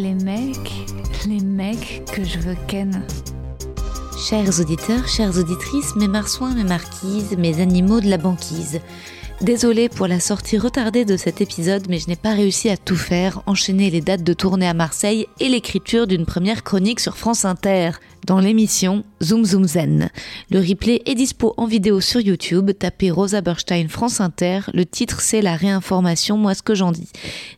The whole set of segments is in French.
les mecs, les mecs que je veux ken. Chers auditeurs, chères auditrices, mes marsouins, mes marquises, mes animaux de la banquise. Désolée pour la sortie retardée de cet épisode, mais je n'ai pas réussi à tout faire, enchaîner les dates de tournée à Marseille et l'écriture d'une première chronique sur France Inter, dans l'émission Zoom Zoom Zen. Le replay est dispo en vidéo sur YouTube, tapez Rosa Berstein France Inter, le titre c'est la réinformation, moi ce que j'en dis.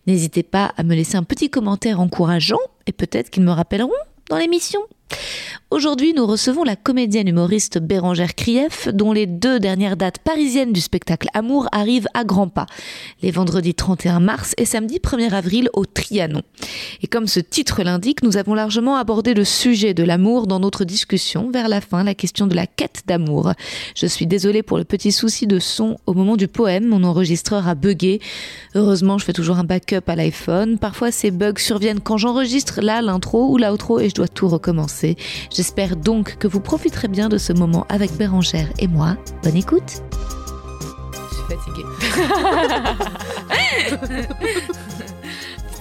N'hésitez pas à me laisser un petit commentaire encourageant, et peut-être qu'ils me rappelleront dans l'émission. Aujourd'hui, nous recevons la comédienne humoriste Bérangère Krief, dont les deux dernières dates parisiennes du spectacle Amour arrivent à grands pas, les vendredis 31 mars et samedi 1er avril au Trianon. Et comme ce titre l'indique, nous avons largement abordé le sujet de l'amour dans notre discussion, vers la fin, la question de la quête d'amour. Je suis désolée pour le petit souci de son au moment du poème, mon enregistreur a bugué. Heureusement, je fais toujours un backup à l'iPhone. Parfois, ces bugs surviennent quand j'enregistre là l'intro ou l'outro et je dois tout recommencer. J'espère donc que vous profiterez bien de ce moment avec Bérangère et moi. Bonne écoute Je suis fatiguée.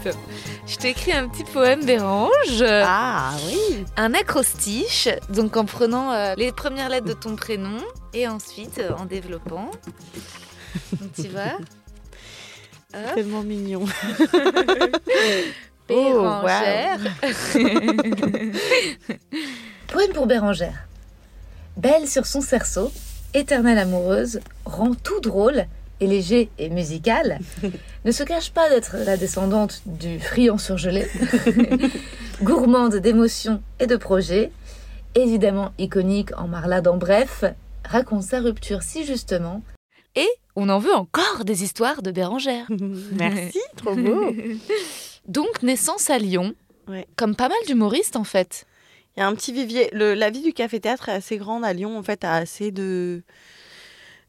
Je t'ai écrit un petit poème, Bérange. Ah oui Un acrostiche, donc en prenant euh, les premières lettres de ton prénom et ensuite euh, en développant. Donc tu vois Hop. Tellement mignon. Bérangère. Poème pour Bérangère. Belle sur son cerceau, éternelle amoureuse, rend tout drôle et léger et musical, ne se cache pas d'être la descendante du friand surgelé, gourmande d'émotions et de projets, évidemment iconique en marlade en bref, raconte sa rupture si justement Et on en veut encore des histoires de Bérangère. Merci, trop beau. Donc naissance à Lyon, Ouais. comme pas mal d'humoristes en fait. Il y a un petit vivier. Le- la vie du café-théâtre est assez grande à Lyon. En fait, a assez de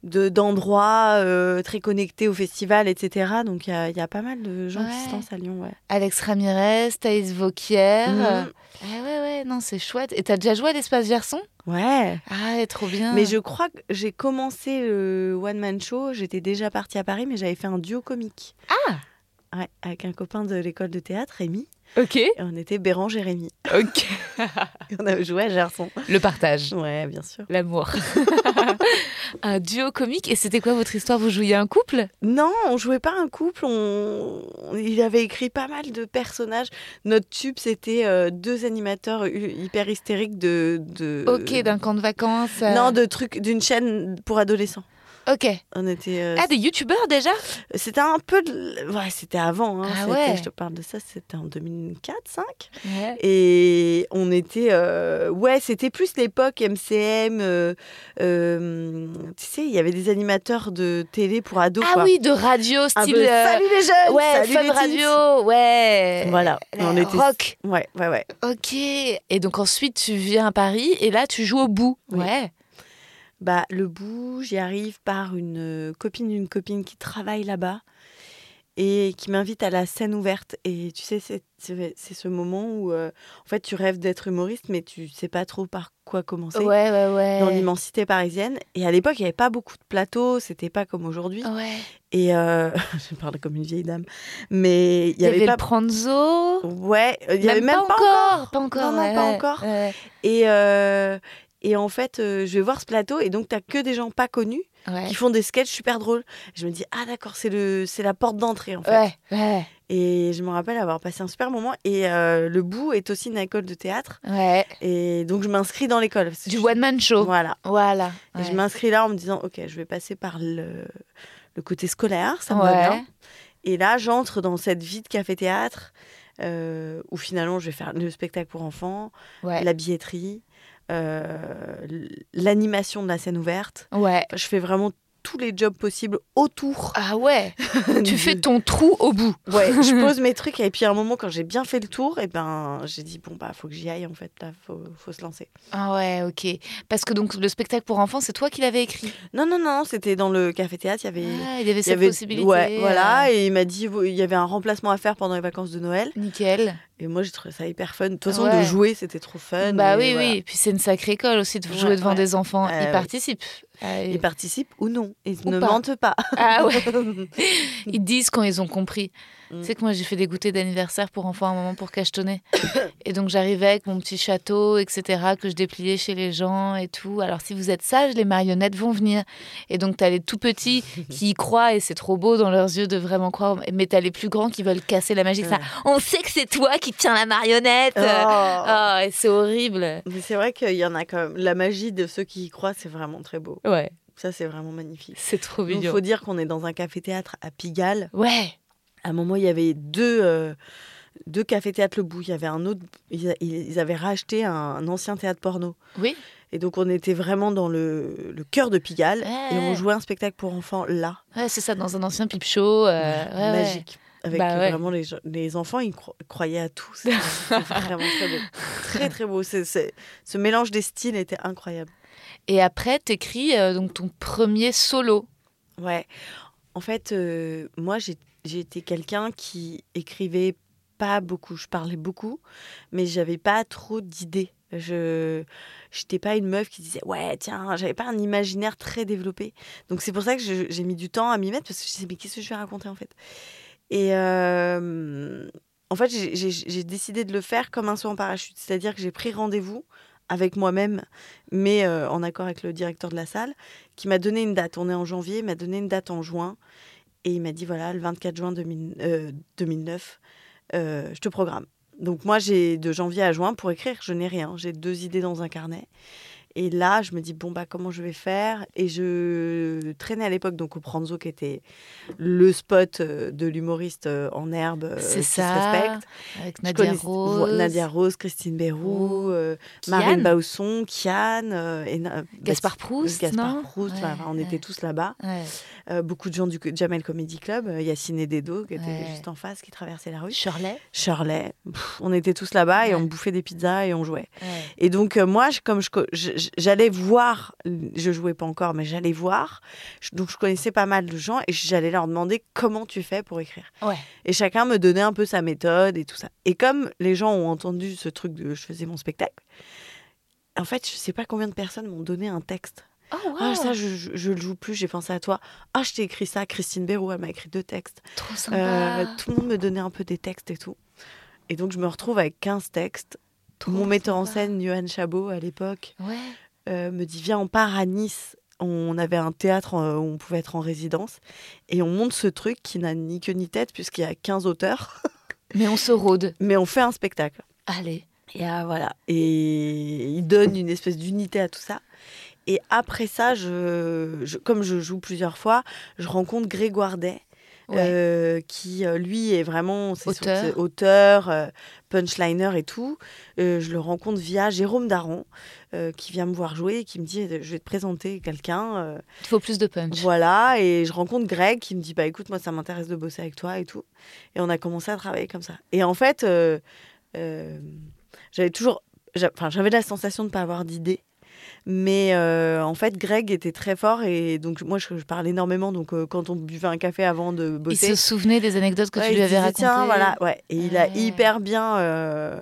de- d'endroits euh, très connectés au festival, etc. Donc, il y a, y a pas mal de gens qui se lancent à Lyon. Ouais. Alex Ramirez, Thaïs Vauquier. Euh, Ah ouais, ouais, non, c'est chouette. Et t'as déjà joué à l'Espace Garçon Ouais. Ah, trop bien. Mais je crois que j'ai commencé le one-man show. J'étais déjà partie à Paris, mais j'avais fait un duo comique. Ah Ouais, avec un copain de l'école de théâtre, Rémi. Ok. Et on était Béran Jérémy. Ok. Et on a joué à Gerson. Le partage. Ouais, bien sûr. L'amour. un duo comique. Et c'était quoi votre histoire? Vous jouiez un couple? Non, on jouait pas un couple. On... Il avait écrit pas mal de personnages. Notre tube, c'était euh, deux animateurs hyper hystériques de. de... Ok, d'un camp de vacances. euh, Non, de trucs d'une chaîne pour adolescents. Ok. On était. euh, Ah, des youtubeurs déjà C'était un peu. de- Ouais, c'était avant. hein. Ah ouais. Je te parle de ça, c'était en 2004, 5 Ouais. Et on était. euh, Ouais, c'était plus l'époque MCM. euh, Tu sais, il y avait des animateurs de télé pour ados. Ah quoi. oui, de radio, style. peu, Salut les jeunes Ouais, salut fun les radio, ouais. Voilà, on était- rock. Ouais, ouais, ouais. Ok. Et donc ensuite, tu viens à Paris et là, tu joues au bout. Oui. Ouais. Bah, le bout, j'y arrive par une euh, copine d'une copine qui travaille là-bas et qui m'invite à la scène ouverte. Et tu sais, c'est ce moment où, euh, en fait, tu rêves d'être humoriste, mais tu sais pas trop par quoi commencer. Ouais, ouais, ouais. Dans l'immensité parisienne. Et à l'époque, il n'y avait pas beaucoup de plateaux, c'était pas comme aujourd'hui. Ouais. Et euh, je parle comme une vieille dame. Mais il y avait, le pas. Pranzo. Ouais, il y avait même pas, encore. Pas encore. Non, pas encore. Et, euh, et en fait, euh, je vais voir ce plateau et donc tu que des gens pas connus. Ouais. qui font des sketchs super drôles. Je me dis, ah d'accord, c'est le, c'est la porte d'entrée en fait. Ouais, ouais, Et je me rappelle avoir passé un super moment. Et euh, le bout est aussi une école de théâtre. ouais. Et donc je m'inscris dans l'école. Du je- one-man show. Voilà. Voilà. Et je m'inscris là en me disant, ok, je vais passer par le, le côté scolaire, ça me va bien. Et là, j'entre dans cette vie de café-théâtre euh, où finalement je vais faire le spectacle pour enfants, la billetterie, l'animation de la scène ouverte. Ouais. Je fais vraiment tous les jobs possibles autour. Ah ouais. tu fais ton trou au bout. Ouais, je pose mes trucs et puis à un moment quand j'ai bien fait le tour, et ben j'ai dit bon bah faut que j'y aille en fait là, faut, faut se lancer. Ah ouais, ok. Parce que donc le spectacle pour enfants, c'est toi qui l'avais écrit? Non non non, c'était dans le café théâtre, il y avait Ah, il y avait cette possibilité. ouais, voilà euh, et il m'a dit il y avait un remplacement à faire pendant les vacances de Noël Nickel. Et moi j'ai trouvé ça hyper fun. De toute façon Ouais. de jouer c'était trop fun. bah oui, voilà. oui. Et puis c'est une sacrée école aussi de Ouais, jouer devant ouais. des enfants. Euh, Ils participent. Ah, Ils participent ou non, ils Ou ne pas. mentent pas. Ah ouais. Ils disent quand ils ont compris. Mm. Tu sais que moi j'ai fait des goûters d'anniversaire pour enfants à un moment pour cachetonner. et donc j'arrivais avec mon petit château, etc., que je dépliais chez les gens et tout. Alors si vous êtes sages, les marionnettes vont venir. Et donc t'as les tout petits qui y croient et c'est trop beau dans leurs yeux de vraiment croire. Mais t'as les plus grands qui veulent casser la magie. Ça, on sait que c'est toi qui tiens la marionnette. Oh. Ah, et c'est horrible. Mais c'est vrai qu'il y en a quand même. La magie de ceux qui y croient, c'est vraiment très beau. Ouais, Ça, c'est vraiment magnifique. c'est trop Il mignon. faut dire qu'on est dans un café-théâtre à Pigalle. Ouais. À un moment, il y avait deux, euh, deux cafés-théâtres Le Bout. Il y avait un autre. Ils, avaient racheté un, un ancien théâtre porno. Oui. Et donc, on était vraiment dans le, le cœur de Pigalle. Et on jouait un spectacle pour enfants là. Ouais, c'est ça, dans un ancien pipe show. euh, ouais, magique. Avec Bah vraiment les, les enfants, ils cro- croyaient à tout. C'était vraiment très beau. Très, très beau. Ce mélange des styles était incroyable. Et après, t'écris euh, donc ton premier solo. Ouais. En fait, euh, moi, j'ai été quelqu'un qui écrivait pas beaucoup. Je parlais beaucoup, mais j'avais pas trop d'idées. Je n'étais pas une meuf qui disait ouais tiens j'avais pas un imaginaire très développé. Donc c'est pour ça que j'ai mis du temps à m'y mettre parce que je disais mais qu'est-ce que je vais raconter en fait? Et euh, en fait j'ai- décidé de le faire comme un saut en parachute. C'est-à-dire que j'ai pris rendez-vous avec moi-même mais euh, en accord avec le directeur de la salle qui m'a donné une date. On est en janvier m'a donné une date en juin et il m'a dit voilà le 24 juin 2000 euh, 2009 euh, je te programme donc moi, j'ai de janvier à juin pour écrire, je n'ai rien. J'ai deux idées dans un carnet. Et là, je me dis, bon, bah, comment je vais faire? Et je traînais à l'époque donc au Pranzo, qui était le spot euh, de l'humoriste euh, en herbe euh, C'est qui se ça. respecte. Avec Nadia Rose. Nadia Rose, Christine Bérou, euh. Marine Bausson, Kian, euh, et na- Gaspard Proust, Gaspard non? Proust, Ouais, enfin, on ouais. était tous là-bas. Ouais. Beaucoup de gens du Jamel Comedy Club, Yacine Dedo, qui Ouais. juste en face, qui traversaient la rue. Shirley. Shirley, Pff, on était tous là-bas et on bouffait des pizzas et on jouait. Et donc, moi, je- comme je co- je- je- j'allais voir, je jouais pas encore, mais j'allais voir. Donc, je connaissais pas mal de gens et j'allais leur demander comment tu fais pour écrire. Ouais. Et chacun me donnait un peu sa méthode et tout ça. Et comme les gens ont entendu ce truc de je faisais mon spectacle, en fait, je sais pas combien de personnes m'ont donné un texte. Oh, wow. Ah, ça, je, je, je le joue plus, j'ai pensé à toi. Ah, je t'ai écrit ça. Christine Bérou, elle m'a écrit deux textes. Trop sympa. Euh, tout le monde me donnait un peu des textes et tout. Et donc, je me retrouve avec 15 textes. Trop Mon metteur en scène, Johan Chabot, à l'époque, Ouais. euh, me dit Viens, on part à Nice. On avait un théâtre euh, où on pouvait être en résidence. Et on monte ce truc qui n'a ni queue ni tête, puisqu'il y a 15 auteurs. Mais on se rôde. Mais on fait un spectacle. Allez. Et ah, voilà. Et il donne une espèce d'unité à tout ça. Et après ça, je, je- comme je joue plusieurs fois, je rencontre Grégoire Day, Ouais. euh, qui euh, lui est vraiment son- Auteur. auteur, euh, punchliner et tout. Euh, je le rencontre via Jérôme Daron, qui vient me voir jouer et qui me dit je vais te présenter quelqu'un. Il faut plus de punch. voilà, et je rencontre Greg qui me dit bah écoute moi ça m'intéresse de bosser avec toi et tout. Et on a commencé à travailler comme ça. Et en fait, j'avais toujours, enfin j'avais la sensation de ne pas avoir d'idée. Mais euh, en fait, Greg était très fort et donc moi je, je parle énormément. Donc euh, quand on buvait un café avant de Il bosser, se souvenait des anecdotes que ouais, tu il lui avais racontées. Tiens, voilà, ouais. Et il a Ouais. hyper bien euh,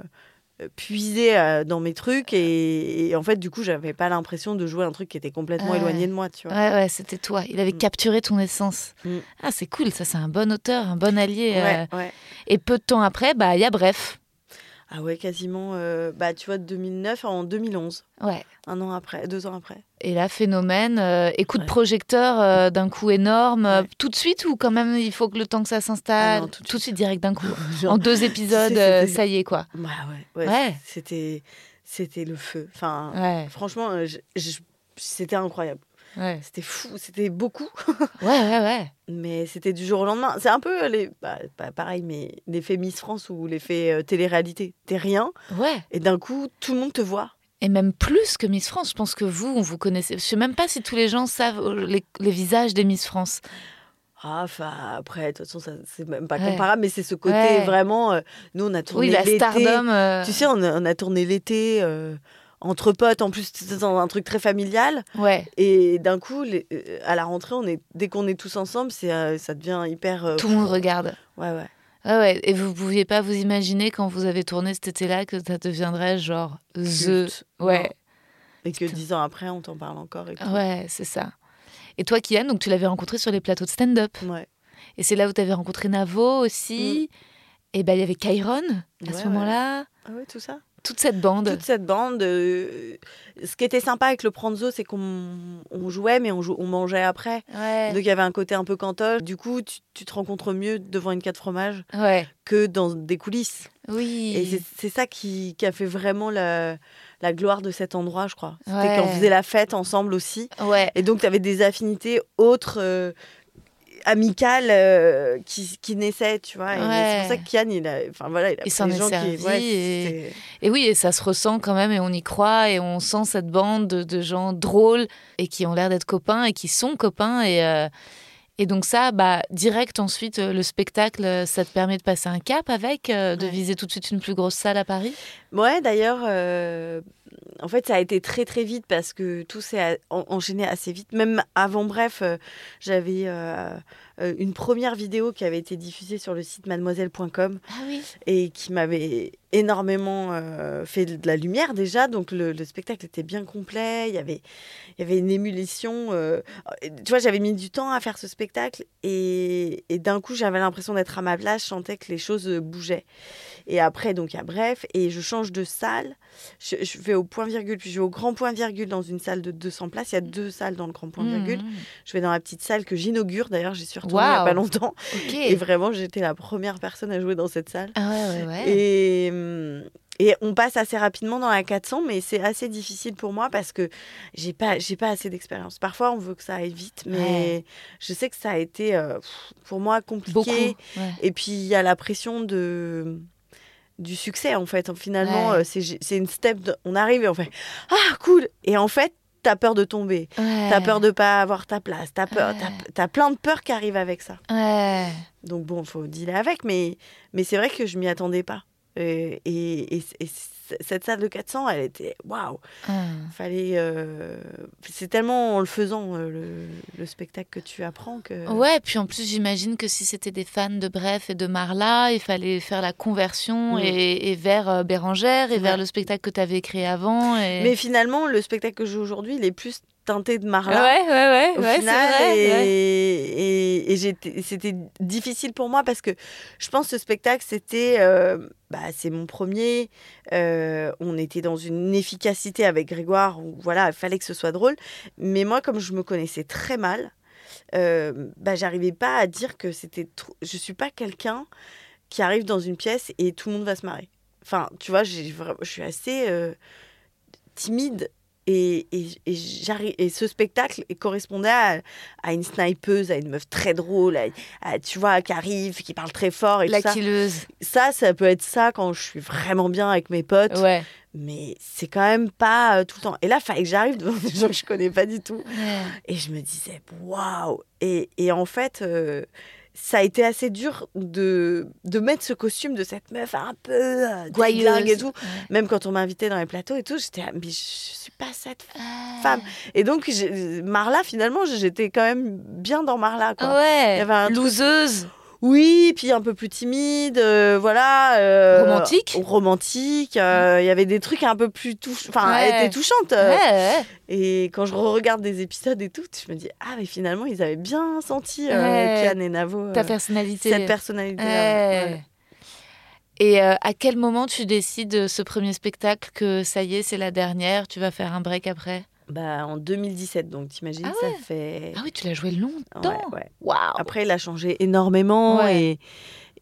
puisé euh, dans mes trucs et, et en fait du coup j'avais pas l'impression de jouer un truc qui était complètement éloigné de moi, tu vois. Ouais, ouais, c'était toi. Il avait Mm. capturé ton essence. Mm. Ah, c'est cool, ça, c'est un bon auteur, un bon allié. euh. Et peu de temps après, bah, il y a Bref. Ah ouais, quasiment. euh, bah, tu vois, de 2009 en 2011, Ouais. un an après, deux ans après. Et là, phénomène, euh, et coup de projecteur euh, d'un coup énorme, Ouais. tout de suite ou quand même il faut que le temps que ça s'installe? Ah tout de suite direct d'un coup. Genre, en deux épisodes, euh, ça y est quoi. Bah ouais, ouais, Ouais. c'était c'était le feu. Enfin, franchement, je- je- c'était incroyable. Ouais, C'était fou, c'était beaucoup, ouais, ouais, ouais. mais c'était du jour au lendemain. C'est un peu les, bah, pas pareil, mais l'effet Miss France ou l'effet euh, télé-réalité. T'es rien Ouais. et d'un coup, tout le monde te voit. Et même plus que Miss France. Je pense que vous, on vous connaissez. Je sais même pas si tous les gens savent euh, les, les visages des Miss France. Ah, enfin, après, de toute façon, c'est même pas Ouais. comparable, mais c'est ce côté Ouais. vraiment. euh, nous, on a tourné Oui, la l'été. stardom. euh, Tu sais, on a, on a tourné l'été euh, entre potes, en plus, c'est dans un truc très familial. Ouais. Et d'un coup, les- euh, à la rentrée, on est, dès qu'on est tous ensemble, c'est, euh, ça devient hyper. euh, Tout le monde regarde. Ouais, ouais. Ouais, ouais. Et vous pouviez pas vous imaginer quand vous avez tourné cet été-là que ça deviendrait genre The. Ouais. Non. Et que dix ans après, on t'en parle encore. Et. Ouais, c'est ça. Et toi, Kian, donc tu l'avais rencontré sur les plateaux de stand-up. Ouais. Et c'est là où tu avais rencontré Navo aussi. Et ben il y avait Kyron à Mm. Ouais, ce ouais. moment-là. Ah ouais, tout ça. Toute cette bande. Toute cette bande. euh, ce qui était sympa avec le Pranzo, c'est qu'on on jouait, mais on, jou- on mangeait après. Ouais. Donc il y avait un côté un peu cantoche. Du coup, tu, tu te rencontres mieux devant une 4 fromages Ouais. que dans des coulisses. Oui. Et c'est- ça qui, qui a fait vraiment la, la gloire de cet endroit, je crois. C'était Ouais. qu'on faisait la fête ensemble aussi. Et donc, tu avais des affinités autres, euh, amicales, euh, qui, qui naissaient, tu vois. Ouais. C'est pour ça que Kian, il a, enfin, voilà, il a Il pris s'en les est gens servi qui... ouais, et- oui, et ça se ressent quand même, et on y croit, et on sent cette bande de, de gens drôles et qui ont l'air d'être copains et qui sont copains. Et, euh, et donc ça, bah, direct ensuite, euh, le spectacle, ça te permet de passer un cap avec, euh, de Ouais. viser tout de suite une plus grosse salle à Paris? Ouais, d'ailleurs, euh, en fait, ça a été très très vite parce que tout s'est enchaîné assez vite. Même avant, bref, euh, j'avais euh, une première vidéo qui avait été diffusée sur le site mademoiselle.com Ah oui. et qui m'avait énormément euh, fait de la lumière déjà. Donc le, le spectacle était bien complet. Il y avait, il y avait une émulation. euh, tu vois, j'avais mis du temps à faire ce spectacle et, et d'un coup, j'avais l'impression d'être à ma place. Je sentais que les choses bougeaient. Et après, donc, a bref, et je change de salle. Je, je vais au point virgule, puis je vais au grand point virgule dans une salle de 200 places. Il y a deux salles dans le grand point virgule. Mmh. Je vais dans la petite salle que j'inaugure. D'ailleurs, j'y suis il n'y a pas longtemps. Et vraiment, j'étais la première personne à jouer dans cette salle. Ah ouais, ouais, ouais. Et, hum, et on passe assez rapidement dans la 400, mais c'est assez difficile pour moi parce que j'ai pas, j'ai pas assez d'expérience. Parfois, on veut que ça aille vite, mais Ouais. je sais que ça a été euh, pour moi compliqué. Beaucoup. ouais. Et puis, il y a la pression de du succès, en fait. Finalement, Ouais. euh, c'est c'est une step. de- on arrive et on fait Ah, cool Et en fait, t'as peur de tomber. T'as Ouais. peur de pas avoir ta place. T'as peur. Ouais. t'as- T'as plein de peurs qui arrivent avec ça. Ouais. Donc bon, faut dealer avec, mais, mais c'est vrai que je m'y attendais pas. Euh, et, et- et c- cette salle de 400, elle était waouh. Ah. Fallait, euh, c'est tellement en le faisant euh, le, le spectacle que tu apprends que. Ouais, puis en plus, j'imagine que si c'était des fans de Bref et de Marla, il fallait faire la conversion Mm. et, et vers euh, Bérangère et vers le spectacle que tu avais créé avant. Et... Mais finalement, le spectacle que je joue aujourd'hui, il est plus teinté de Marla. ouais, ouais, Au ouais, c'est final, vrai. et, ouais. et, et j'étais- c'était difficile pour moi parce que je pense que ce spectacle, c'était, euh, bah, c'est mon premier. euh, on était dans une efficacité avec Grégoire où voilà, il fallait que ce soit drôle. Mais moi, comme je me connaissais très mal, euh, bah, j'arrivais pas à dire que c'était. trop- Je suis pas quelqu'un qui arrive dans une pièce et tout le monde va se marrer. Enfin, tu vois, je suis assez euh, timide. Et, et, et, et ce spectacle correspondait à, à une snipeuse, à une meuf très drôle, à, à- tu vois, qui arrive, qui parle très fort et La tout ça. killeuse. Ça, ça peut être ça quand je suis vraiment bien avec mes potes, Ouais. mais c'est quand même pas euh, tout le temps. Et là, il fallait que j'arrive devant des gens que je connais pas du tout. Ouais. Et je me disais, waouh et, et en fait, euh, ça a été assez dur de, de mettre ce costume de cette meuf un peu euh, Gouailleuse. déglingue et tout. Ouais. Même quand on m'invitait dans les plateaux et tout, j'étais, mais je suis pas cette Ah. femme. Et donc, Marla, finalement, j'étais quand même bien dans Marla. Quoi. Ouais. Il y avait un truc-. Oui, puis un peu plus timide, euh, voilà. euh, Romantique. Romantique. euh, Il y avait des trucs un peu plus touchants. Enfin, Ouais. elle était touchante. Ouais. Et quand je regarde des épisodes et tout, je me dis, ah, mais finalement, ils avaient bien senti, Ouais. Kian et Navo, Ta personnalité. cette. Ouais. Et à quel moment tu décides ce premier spectacle que ça y est, c'est la dernière, tu vas faire un break après? Bah, en 2017, donc t'imagines, Ah ça ouais. fait. Ah oui, tu l'as joué longtemps. Ouais, ouais. Waouh. Après, il a changé énormément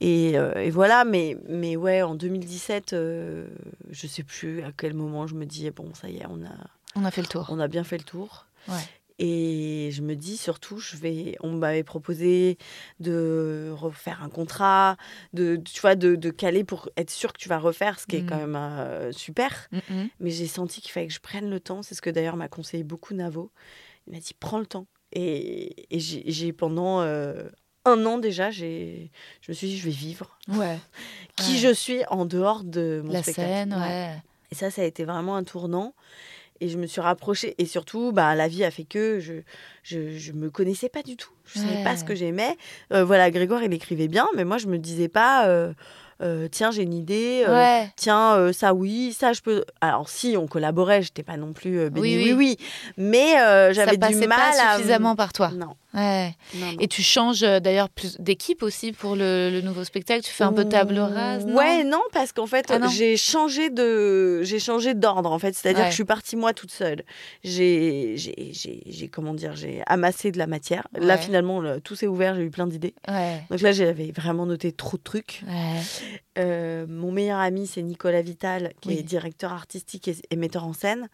et, euh, et voilà. Mais, mais ouais, en 2017, euh, je sais plus à quel moment je me dis bon, ça y est, on a, On a fait le tour. on a bien fait le tour. Et je me dis surtout, je vais, on m'avait proposé de refaire un contrat, de, tu vois, de, de caler pour être sûr que tu vas refaire, ce qui est quand même euh, super. Mhm. Mais j'ai senti qu'il fallait que je prenne le temps. C'est ce que d'ailleurs m'a conseillé beaucoup Navo. Il m'a dit prends le temps. Et, et j'ai j'ai pendant euh, un an déjà, j'ai, je me suis dit je vais vivre Ouais. qui Ouais. je suis en dehors de mon La spectacle. scène, Ouais. ouais. Et ça, ça a été vraiment un tournant. Et je me suis rapprochée. Et surtout, bah, la vie a fait que je je, je me connaissais pas du tout. Je savais pas ce que j'aimais. Euh, voilà, Grégoire, il écrivait bien, mais moi, je me disais pas, euh, euh, tiens, j'ai une idée. Ouais. Tiens, ça oui, ça je peux. Alors si on collaborait, j'étais pas non plus bénie, Oui, oui, oui. oui, mais Ça j'avais du passait mal pas à suffisamment par toi. Non, Ouais. non, non. Et tu changes euh, d'ailleurs plus d'équipe aussi pour le, le nouveau spectacle? Tu fais un peu table rase. non? Ouais, non, parce qu'en fait, Ah j'ai changé de, j'ai changé d'ordre en fait. C'est-à-dire Ouais. que je suis partie moi toute seule. J'ai, j'ai, comment dire, j'ai amassé de la matière. Là, finalement, le- tout s'est ouvert. J'ai eu plein d'idées. Ouais. Donc là, j'avais vraiment noté trop de trucs. Euh, mon meilleur ami, c'est Nicolas Vital, qui Oui. est directeur artistique et, et metteur en scène,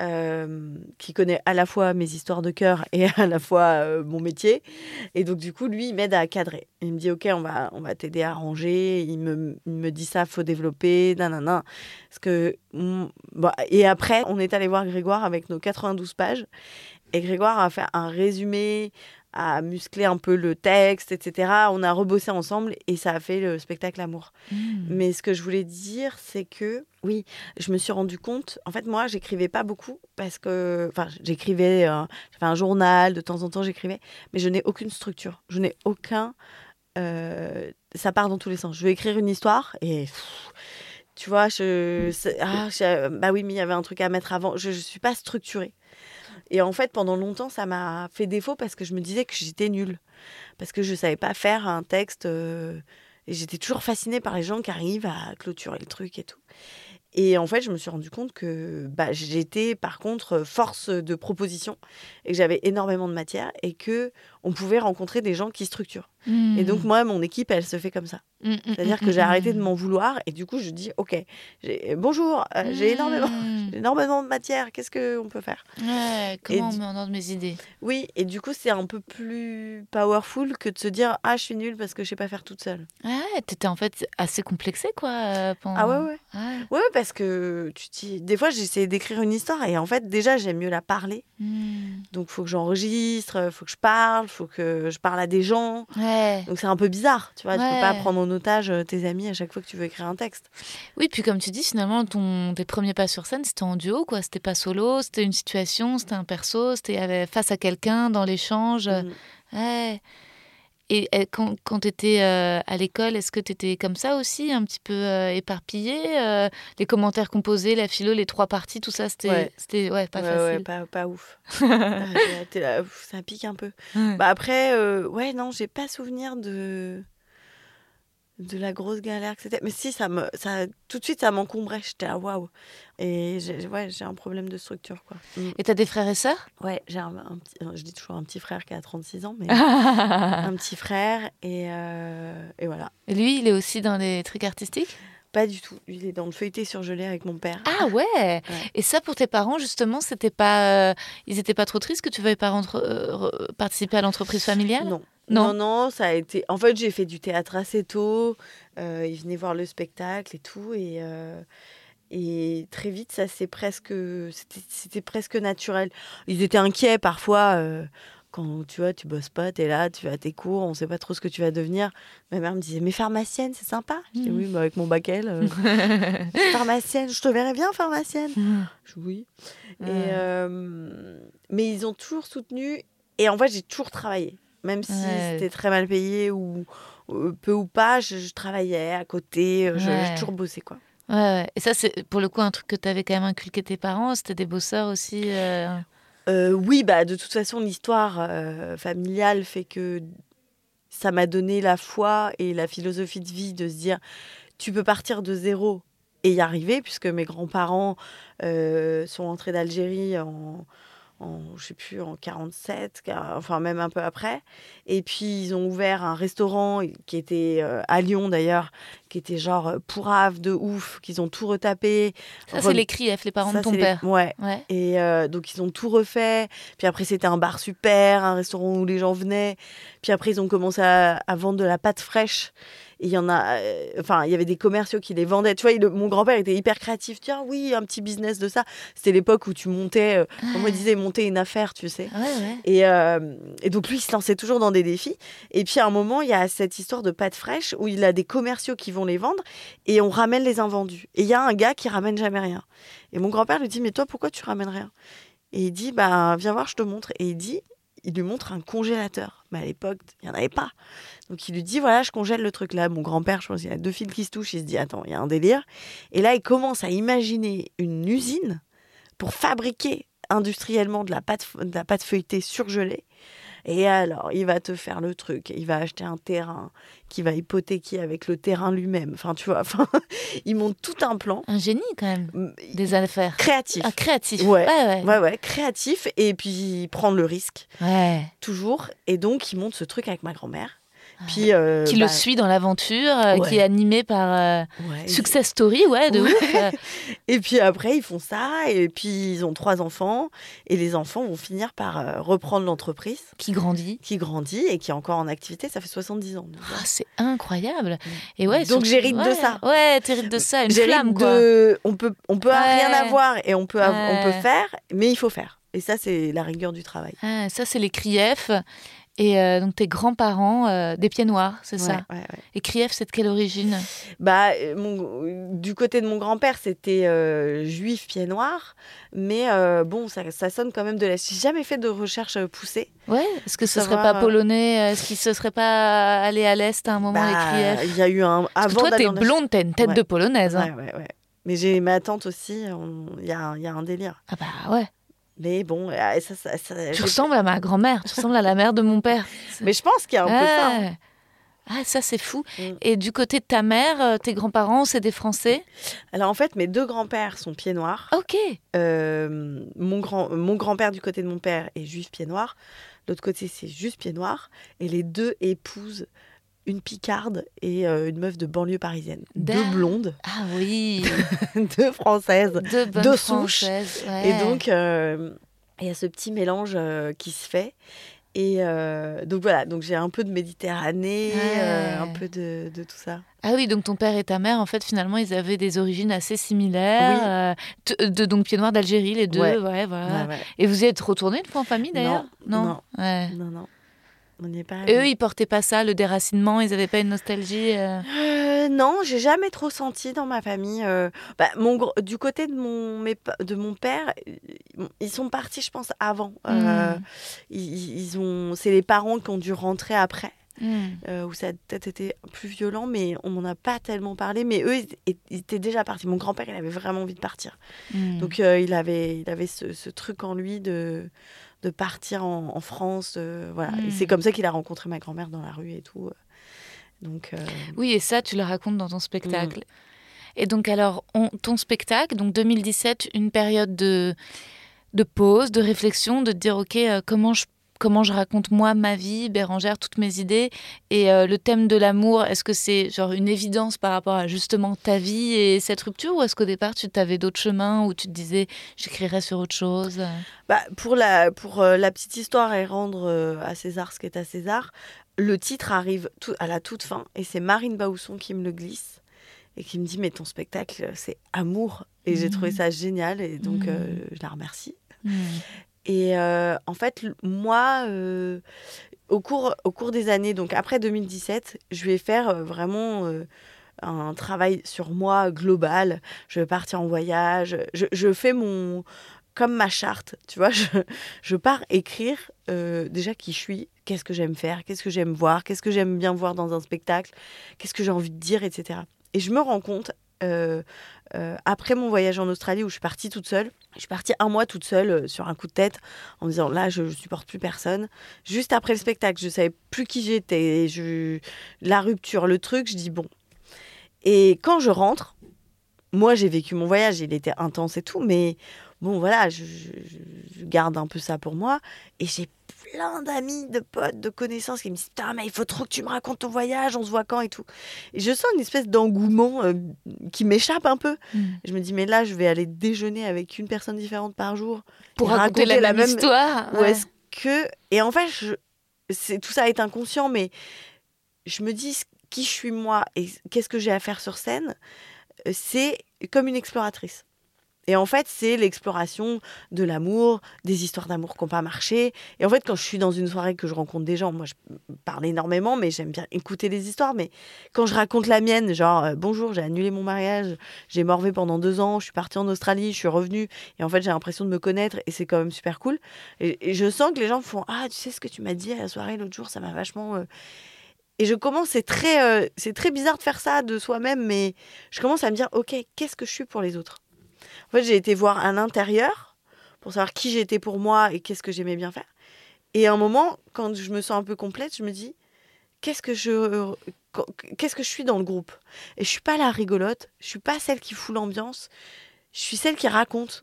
euh, qui connaît à la fois mes histoires de cœur et à la fois euh, mon métier. Et donc, du coup, lui, il m'aide à cadrer. Il me dit, OK, on va, on va t'aider à ranger. Il me, il me dit ça, faut développer, nanana. Parce que, mm, bon, et après, on est allé voir Grégoire avec nos 92 pages. Et Grégoire a fait un résumé, a musclé un peu le texte, etc. On a rebossé ensemble et ça a fait le spectacle Amour. Mm. Mais ce que je voulais dire, c'est que, oui, je me suis rendu compte, en fait, moi, j'écrivais pas beaucoup parce que, enfin, j'écrivais, euh, j'avais un journal, de temps en temps, j'écrivais, mais je n'ai aucune structure. Je n'ai aucun. euh, ça part dans tous les sens. Je vais écrire une histoire et. pff, tu vois, je, ah, je- bah oui, mais il y avait un truc à mettre avant. Je ne suis pas structurée. Et en fait, pendant longtemps, ça m'a fait défaut parce que je me disais que j'étais nulle. Parce que je ne savais pas faire un texte. euh, et j'étais toujours fascinée par les gens qui arrivent à clôturer le truc et tout. Et en fait, je me suis rendu compte que bah, j'étais par contre force de proposition et que j'avais énormément de matière et que on pouvait rencontrer des gens qui structurent. Mm. Et donc moi, mon équipe, elle se fait comme ça. Mm, mm, C'est-à-dire que j'ai arrêté de m'en vouloir et du coup, je dis ok, bonjour, euh, j'ai énormément, énormément de matière. Qu'est-ce qu'on peut faire? Ouais, comment on met en ordre mes idées? Oui, et du coup, c'est un peu plus powerful que de se dire ah, je suis nulle parce que je sais pas faire toute seule. Ouais, t'étais en fait assez complexée, quoi. euh, pendant... Ah ouais, ouais. Ouais. Ouais, parce que tu dis, des fois, j'essayais d'écrire une histoire et en fait, déjà, j'aime mieux la parler. Donc, faut que j'enregistre, faut que je parle, faut que je parle à des gens. Ouais. Donc, c'est un peu bizarre, tu vois. Tu peux pas Ouais. prendre en otage euh, tes amis à chaque fois que tu veux écrire un texte. Oui, puis comme tu dis, finalement, ton, tes premiers pas sur scène, c'était en duo, quoi. C'était pas solo, c'était une situation, c'était un perso, c'était face à quelqu'un dans l'échange. Ouais. Et euh, quand, quand tu étais à l'école, est-ce que tu étais comme ça aussi, un petit peu euh, éparpillée euh, Les commentaires composés, la philo, les trois parties, tout ça, c'était Ouais. ouais, pas Ouais, ouais, facile. pas, pas ouf. Ah, là, ouf, ça pique un peu. Bah après, euh, ouais, non, j'ai pas souvenir de de la grosse galère que c'était. Mais si, ça me, ça, tout de suite, ça m'encombrait. J'étais là, waouh. Et j'ai, ouais, j'ai un problème de structure, quoi. Mm. Et t'as des frères et sœurs? Ouais, j'ai un, un petit, je dis toujours un petit frère qui a 36 ans, mais un petit frère. Et, euh, et voilà. Et Lui, il est aussi dans les trucs artistiques? Pas du tout. Il est dans le feuilleté surgelé avec mon père. Ah ouais. Et ça, pour tes parents, justement, c'était pas, euh, ils étaient pas trop tristes que tu veuilles pas rentre- euh, participer à l'entreprise familiale? Non. Non. non, non, ça a été. En fait, j'ai fait du théâtre assez tôt. Euh, ils venaient voir le spectacle et tout, et et très vite, ça c'est presque, c'était c'était presque naturel. Ils étaient inquiets parfois. euh, quand tu vois, tu bosses pas, tu es là, tu vas à tes cours, on sait pas trop ce que tu vas devenir. Ma mère me disait, mais pharmacienne, c'est sympa. Je dis, Mhm. oui, bah, avec mon bac L, euh, pharmacienne, je te verrais bien pharmacienne. Je dis, oui. Et, Ouais. euh, mais ils ont toujours soutenu. Et en fait, j'ai toujours travaillé. Même si c'était très mal payé ou ou peu ou pas, je, je travaillais à côté. J'ai toujours bossé, quoi. Ouais, ouais. Et ça, c'est pour le coup un truc que tu avais quand même inculqué tes parents. C'était des bosseurs aussi. euh, Euh, oui, bah, de toute façon, l'histoire euh, familiale fait que ça m'a donné la foi et la philosophie de vie de se dire tu peux partir de zéro et y arriver, puisque mes grands-parents euh, sont entrés d'Algérie en, en, je sais plus, en 47, car- enfin même un peu après. Et puis ils ont ouvert un restaurant qui était euh, à Lyon d'ailleurs, qui était genre euh, pourrave de ouf, qu'ils ont tout retapé. Ça, c'est les Krief, les parents Ça, de ton les- père. Ouais. Ouais. Et euh, donc ils ont tout refait. Puis après c'était un bar super, un restaurant où les gens venaient. Puis après ils ont commencé à, à vendre de la pâte fraîche. Il y en a, euh, enfin il y avait des commerciaux qui les vendaient. Tu vois, il- mon grand-père était hyper créatif. Tiens, oui, un petit business de ça. C'était l'époque où tu montais, euh, on disait monter une affaire, tu sais. Ouais, ouais. Et, euh, et donc lui, il se lançait toujours dans des défis. Et puis à un moment, il y a cette histoire de pâte fraîche où il a des commerciaux qui vont les vendre et on ramène les invendus. Et il y a un gars qui ramène jamais rien. Et mon grand-père lui dit, mais toi, pourquoi tu ramènes rien? Et il dit, bah viens voir, je te montre. Et il dit, il lui montre un congélateur. Mais à l'époque, il n'y en avait pas. Donc il lui dit, voilà, je congèle le truc là. Mon grand-père, je pense qu'il y a deux fils qui se touchent. Il se dit, attends, il y a un délire. Et là, il commence à imaginer une usine pour fabriquer industriellement de la pâte feuilletée surgelée. Et alors, il va te faire le truc. Il va acheter un terrain qui va hypothéquer avec le terrain lui-même. Enfin, tu vois, enfin, il monte tout un plan Un génie, quand même, des affaires. créatif. Ah, créatif. Ouais. Ouais, ouais. Ouais, ouais, créatif. Et puis, prendre le risque, Ouais. toujours. Et donc, il monte ce truc avec ma grand-mère. Puis, euh, Qui bah, le suit dans l'aventure, euh, Ouais. qui est animé par euh, ouais, Success Story, ouais, de ouf. Et puis après, ils font ça, et puis ils ont trois enfants, et les enfants vont finir par reprendre l'entreprise, qui grandit. qui grandit et qui est encore en activité, ça fait 70 ans. Ah, c'est incroyable. Et ouais. Donc j'hérite de ouais, ça. Ouais, t'hérites de ça, une flamme, quoi. de... On peut, on peut rien avoir et on peut, on peut faire, mais il faut faire. Et ça, c'est la rigueur du travail. Ah, ça, c'est les Krief. Et euh, donc, tes grands-parents, euh, des pieds noirs, c'est ça Ouais, ouais, ouais. Et Krief, c'est de quelle origine? Bah, euh, mon- du côté de mon grand-père, c'était euh, juif pied noir, mais bon, ça, ça sonne quand même de la. J'ai jamais fait de recherche poussée. Ouais, est-ce que ce Savoir, serait pas polonais? Est-ce qu'il se serait pas allé à l'Est à un moment, les Bah, il y a eu un. Avant toi, t'es blonde, t'as une tête de polonaise. hein. Ouais, ouais, ouais. Mais j'ai ma tante aussi, on- il y, a, un- il y a un délire. Ah bah ouais. Mais bon, euh, ça, ça, ça- Tu ressembles à ma grand-mère, tu ressembles à la mère de mon père. Mais je pense qu'il y a un peu ça. hein. Ouais. Ah, ça c'est fou. Mm. Et du côté de ta mère, euh, tes grands-parents, c'est des Français? Alors en fait, mes deux grands-pères sont pieds noirs. Ok. Euh, mon grand mon grand-père du côté de mon père est juif pied noir. L'autre côté, c'est juste pied noir. Et les deux épousent une picarde et euh, une meuf de banlieue parisienne. Deux blondes, Ah oui. deux françaises. Deux bonnes De souche. Françaises. Et donc, euh, il y a ce petit mélange euh, qui se fait. Et donc voilà, donc j'ai un peu de Méditerranée, Ouais. un peu de, de tout ça. Ah oui, donc ton père et ta mère, en fait, finalement, ils avaient des origines assez similaires. Oui. euh, de, donc pieds noirs d'Algérie, les deux. Ouais. Ouais, voilà. Ouais, ouais. Et vous y êtes retournés une fois en famille d'ailleurs? Non, Ouais. Non, non, on n'y est pas. Et eux, ils portaient pas ça, le déracinement, ils avaient pas une nostalgie. euh, Euh, non, j'ai jamais trop senti dans ma famille. euh, bah, mon, du côté de mon, mes de mon père, ils sont partis, je pense, avant. Euh, Mm. ils, ils ont, c'est les parents qui ont dû rentrer après, hmm. où ça a peut-être été plus violent, mais on m'en a pas tellement parlé. Mais eux, ils, ils étaient déjà partis. Mon grand-père, il avait vraiment envie de partir. Hmm. Donc il avait, il avait ce, ce truc en lui de, de partir en, en France. euh, voilà. C'est comme ça qu'il a rencontré ma grand-mère dans la rue et tout. euh. Donc euh, Oui, et ça, tu le racontes dans ton spectacle. Et donc, alors, on- ton spectacle, donc 2017, une période de, de pause, de réflexion, de te dire, OK, euh, comment je comment je raconte moi ma vie, Bérangère, toutes mes idées. Et euh, le thème de l'amour, est-ce que c'est genre une évidence par rapport à justement ta vie et cette rupture? Ou est-ce qu'au départ tu t'avais d'autres chemins où tu te disais j'écrirais sur autre chose? Bah, pour la, pour euh, la petite histoire et rendre euh, à César ce qui est à César, le titre arrive tout, à la toute fin et c'est Marine Bausson qui me le glisse et qui me dit mais ton spectacle c'est amour. Et j'ai trouvé ça génial et donc euh, je la remercie. Hmm. Et euh, en fait moi euh, au cours au cours des années donc après 2017 je vais faire euh, vraiment un travail sur moi global. Je vais partir en voyage. Je, je fais mon comme ma charte, tu vois. Je, je pars écrire déjà qui je suis, qu'est-ce que j'aime faire, qu'est-ce que j'aime voir, qu'est-ce que j'aime bien voir dans un spectacle, qu'est-ce que j'ai envie de dire, etc. Et je me rends compte euh, euh, après mon voyage en Australie où je suis partie toute seule. Je suis partie un mois toute seule euh, sur un coup de tête en me disant là je, je supporte plus personne. Juste après le spectacle, je savais plus qui j'étais. Je... La rupture, le truc, je dis bon. Et quand je rentre, moi, j'ai vécu mon voyage, il était intense et tout, mais bon, voilà, je- je garde un peu ça pour moi. Et j'ai plein d'amis, de potes, de connaissances qui me disent Putain, mais il faut trop que tu me racontes ton voyage, on se voit quand et tout. Et je sens une espèce d'engouement euh, qui m'échappe un peu. Mm. Je me dis, mais là, je vais aller déjeuner avec une personne différente par jour. Pour raconter, la, même histoire. Ou est-ce que. Et en fait, je... c'est... tout ça est inconscient, mais je me dis qui je suis moi et qu'est-ce que j'ai à faire sur scène, euh, c'est comme une exploratrice. Et en fait, c'est l'exploration de l'amour, des histoires d'amour qui n'ont pas marché. Et en fait, quand je suis dans une soirée que je rencontre des gens, moi, je parle énormément, mais j'aime bien écouter les histoires. Mais quand je raconte la mienne, genre, euh, bonjour, j'ai annulé mon mariage, j'ai morvé pendant deux ans, je suis partie en Australie, je suis revenue, et en fait, j'ai l'impression de me connaître, et c'est quand même super cool. Et, je sens que les gens font Ah, tu sais ce que tu m'as dit à la soirée l'autre jour, ça m'a vachement. euh, Et je commence, c'est très, euh, c'est très bizarre de faire ça de soi-même, mais je commence à me dire Ok, qu'est-ce que je suis pour les autres? En fait, j'ai été voir à l'intérieur pour savoir qui j'étais pour moi et qu'est-ce que j'aimais bien faire. Et à un moment, quand je me sens un peu complète, je me dis Qu'est-ce que je. Qu'est-ce que je suis dans le groupe? Et je suis pas la rigolote, je suis pas celle qui fout l'ambiance, je suis celle qui raconte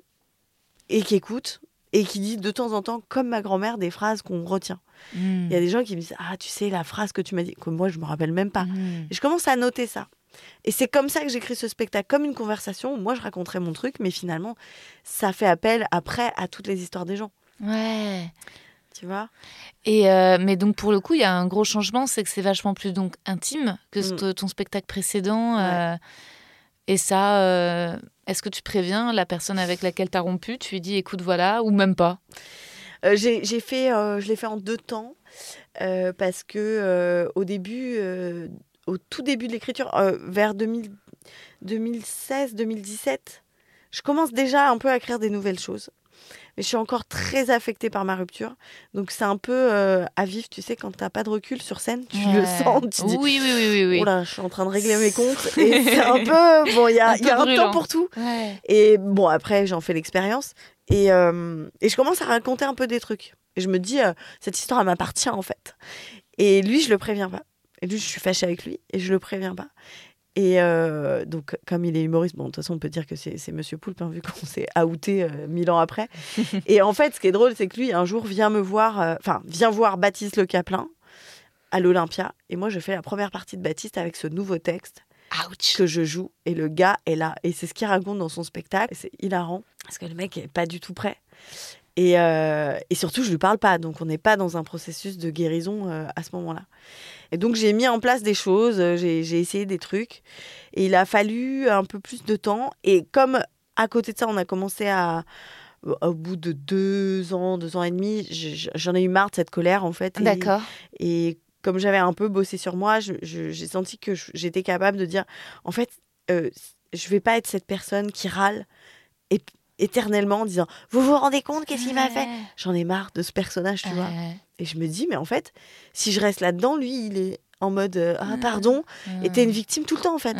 et qui écoute et qui dit de temps en temps, comme ma grand-mère, des phrases qu'on retient. Mm. Il y a des gens qui me disent Ah, tu sais, la phrase que tu m'as dit, que moi, je me rappelle même pas. Mm. Et je commence à noter ça. Et c'est comme ça que j'écris ce spectacle, comme une conversation. où Moi, je raconterai mon truc, mais finalement, ça fait appel après à toutes les histoires des gens. Ouais. Tu vois? Et euh, mais donc pour le coup, il y a un gros changement, c'est que c'est vachement plus donc intime que ce- Mm. ton spectacle précédent. Ouais. euh, et ça, euh, est-ce que tu préviens la personne avec laquelle tu as rompu? Tu lui dis, écoute, voilà, ou même pas? J'ai j'ai fait, je l'ai fait en deux temps parce que au début, au tout début de l'écriture, euh, vers 2000 2016-2017, je commence déjà un peu à écrire des nouvelles choses. Mais je suis encore très affectée par ma rupture. Donc c'est un peu euh, à vivre, tu sais, quand t'as pas de recul sur scène, tu le sens, tu dis, Oui, oui, oui, oui. oui. oh là, je suis en train de régler mes comptes. Et c'est un peu, bon, il y a, Un y a un temps pour tout. Ouais. Et bon, après, j'en fais l'expérience. Et, euh, et je commence à raconter un peu des trucs. Et je me dis, euh, cette histoire, elle m'appartient en fait. Et lui, je le préviens pas. Et lui, je suis fâchée avec lui et je le préviens pas. Et euh, donc, comme il est humoriste, bon, de toute façon, on peut dire que c'est Monsieur Poulpe, hein, vu qu'on s'est outé euh, mille ans après. et en fait, ce qui est drôle, c'est que lui, un jour, vient me voir, euh, enfin, vient voir Baptiste Le Caplin à l'Olympia. Et moi, je fais la première partie de Baptiste avec ce nouveau texte Ouch. que je joue et le gars est là et c'est ce qu'il raconte dans son spectacle c'est hilarant parce que le mec est pas du tout prêt et, euh, et surtout je lui parle pas donc on n'est pas dans un processus de guérison euh, à ce moment-là et donc j'ai mis en place des choses euh, j'ai essayé des trucs et il a fallu un peu plus de temps et comme à côté de ça on a commencé à au bout de deux ans, deux ans et demi, je- j'en ai eu marre de cette colère en fait. Et- D'accord. et comme j'avais un peu bossé sur moi, j'ai senti que j'étais capable de dire, en fait, euh, je vais pas être cette personne qui râle ép- éternellement en disant, vous vous rendez compte qu'est-ce qu'il m'a fait J'en ai marre de ce personnage, tu vois. Et je me dis, mais en fait, si je reste là-dedans, lui, il est en mode, euh, ah pardon, et t'es une victime tout le temps en fait.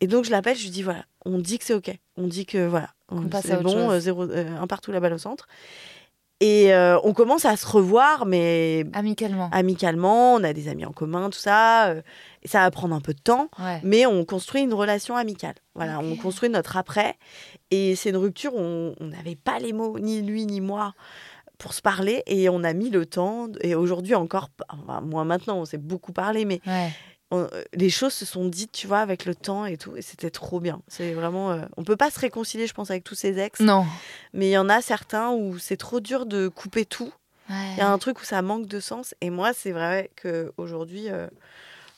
Et donc je l'appelle, je lui dis, voilà, on dit que c'est ok, on dit que voilà, Qu'on passe c'est à bon, euh, zéro, euh, un partout la balle au centre. Et euh, on commence à se revoir, mais Amicalement. amicalement, on a des amis en commun, tout ça. euh, et ça va prendre un peu de temps, Ouais. mais on construit une relation amicale. Voilà, on construit notre après. Et c'est une rupture où on on n'avait pas les mots, ni lui ni moi, pour se parler. Et on a mis le temps. Et aujourd'hui encore, enfin, moi maintenant, on s'est beaucoup parlé, mais Ouais. On- euh, les choses se sont dites, tu vois, avec le temps et tout. Et c'était trop bien. C'est vraiment. euh, on peut pas se réconcilier, je pense, avec tous ses ex. Non. Mais il y en a certains où c'est trop dur de couper tout. Ouais. Il y a un truc où ça manque de sens. Et moi, c'est vrai qu'aujourd'hui, euh,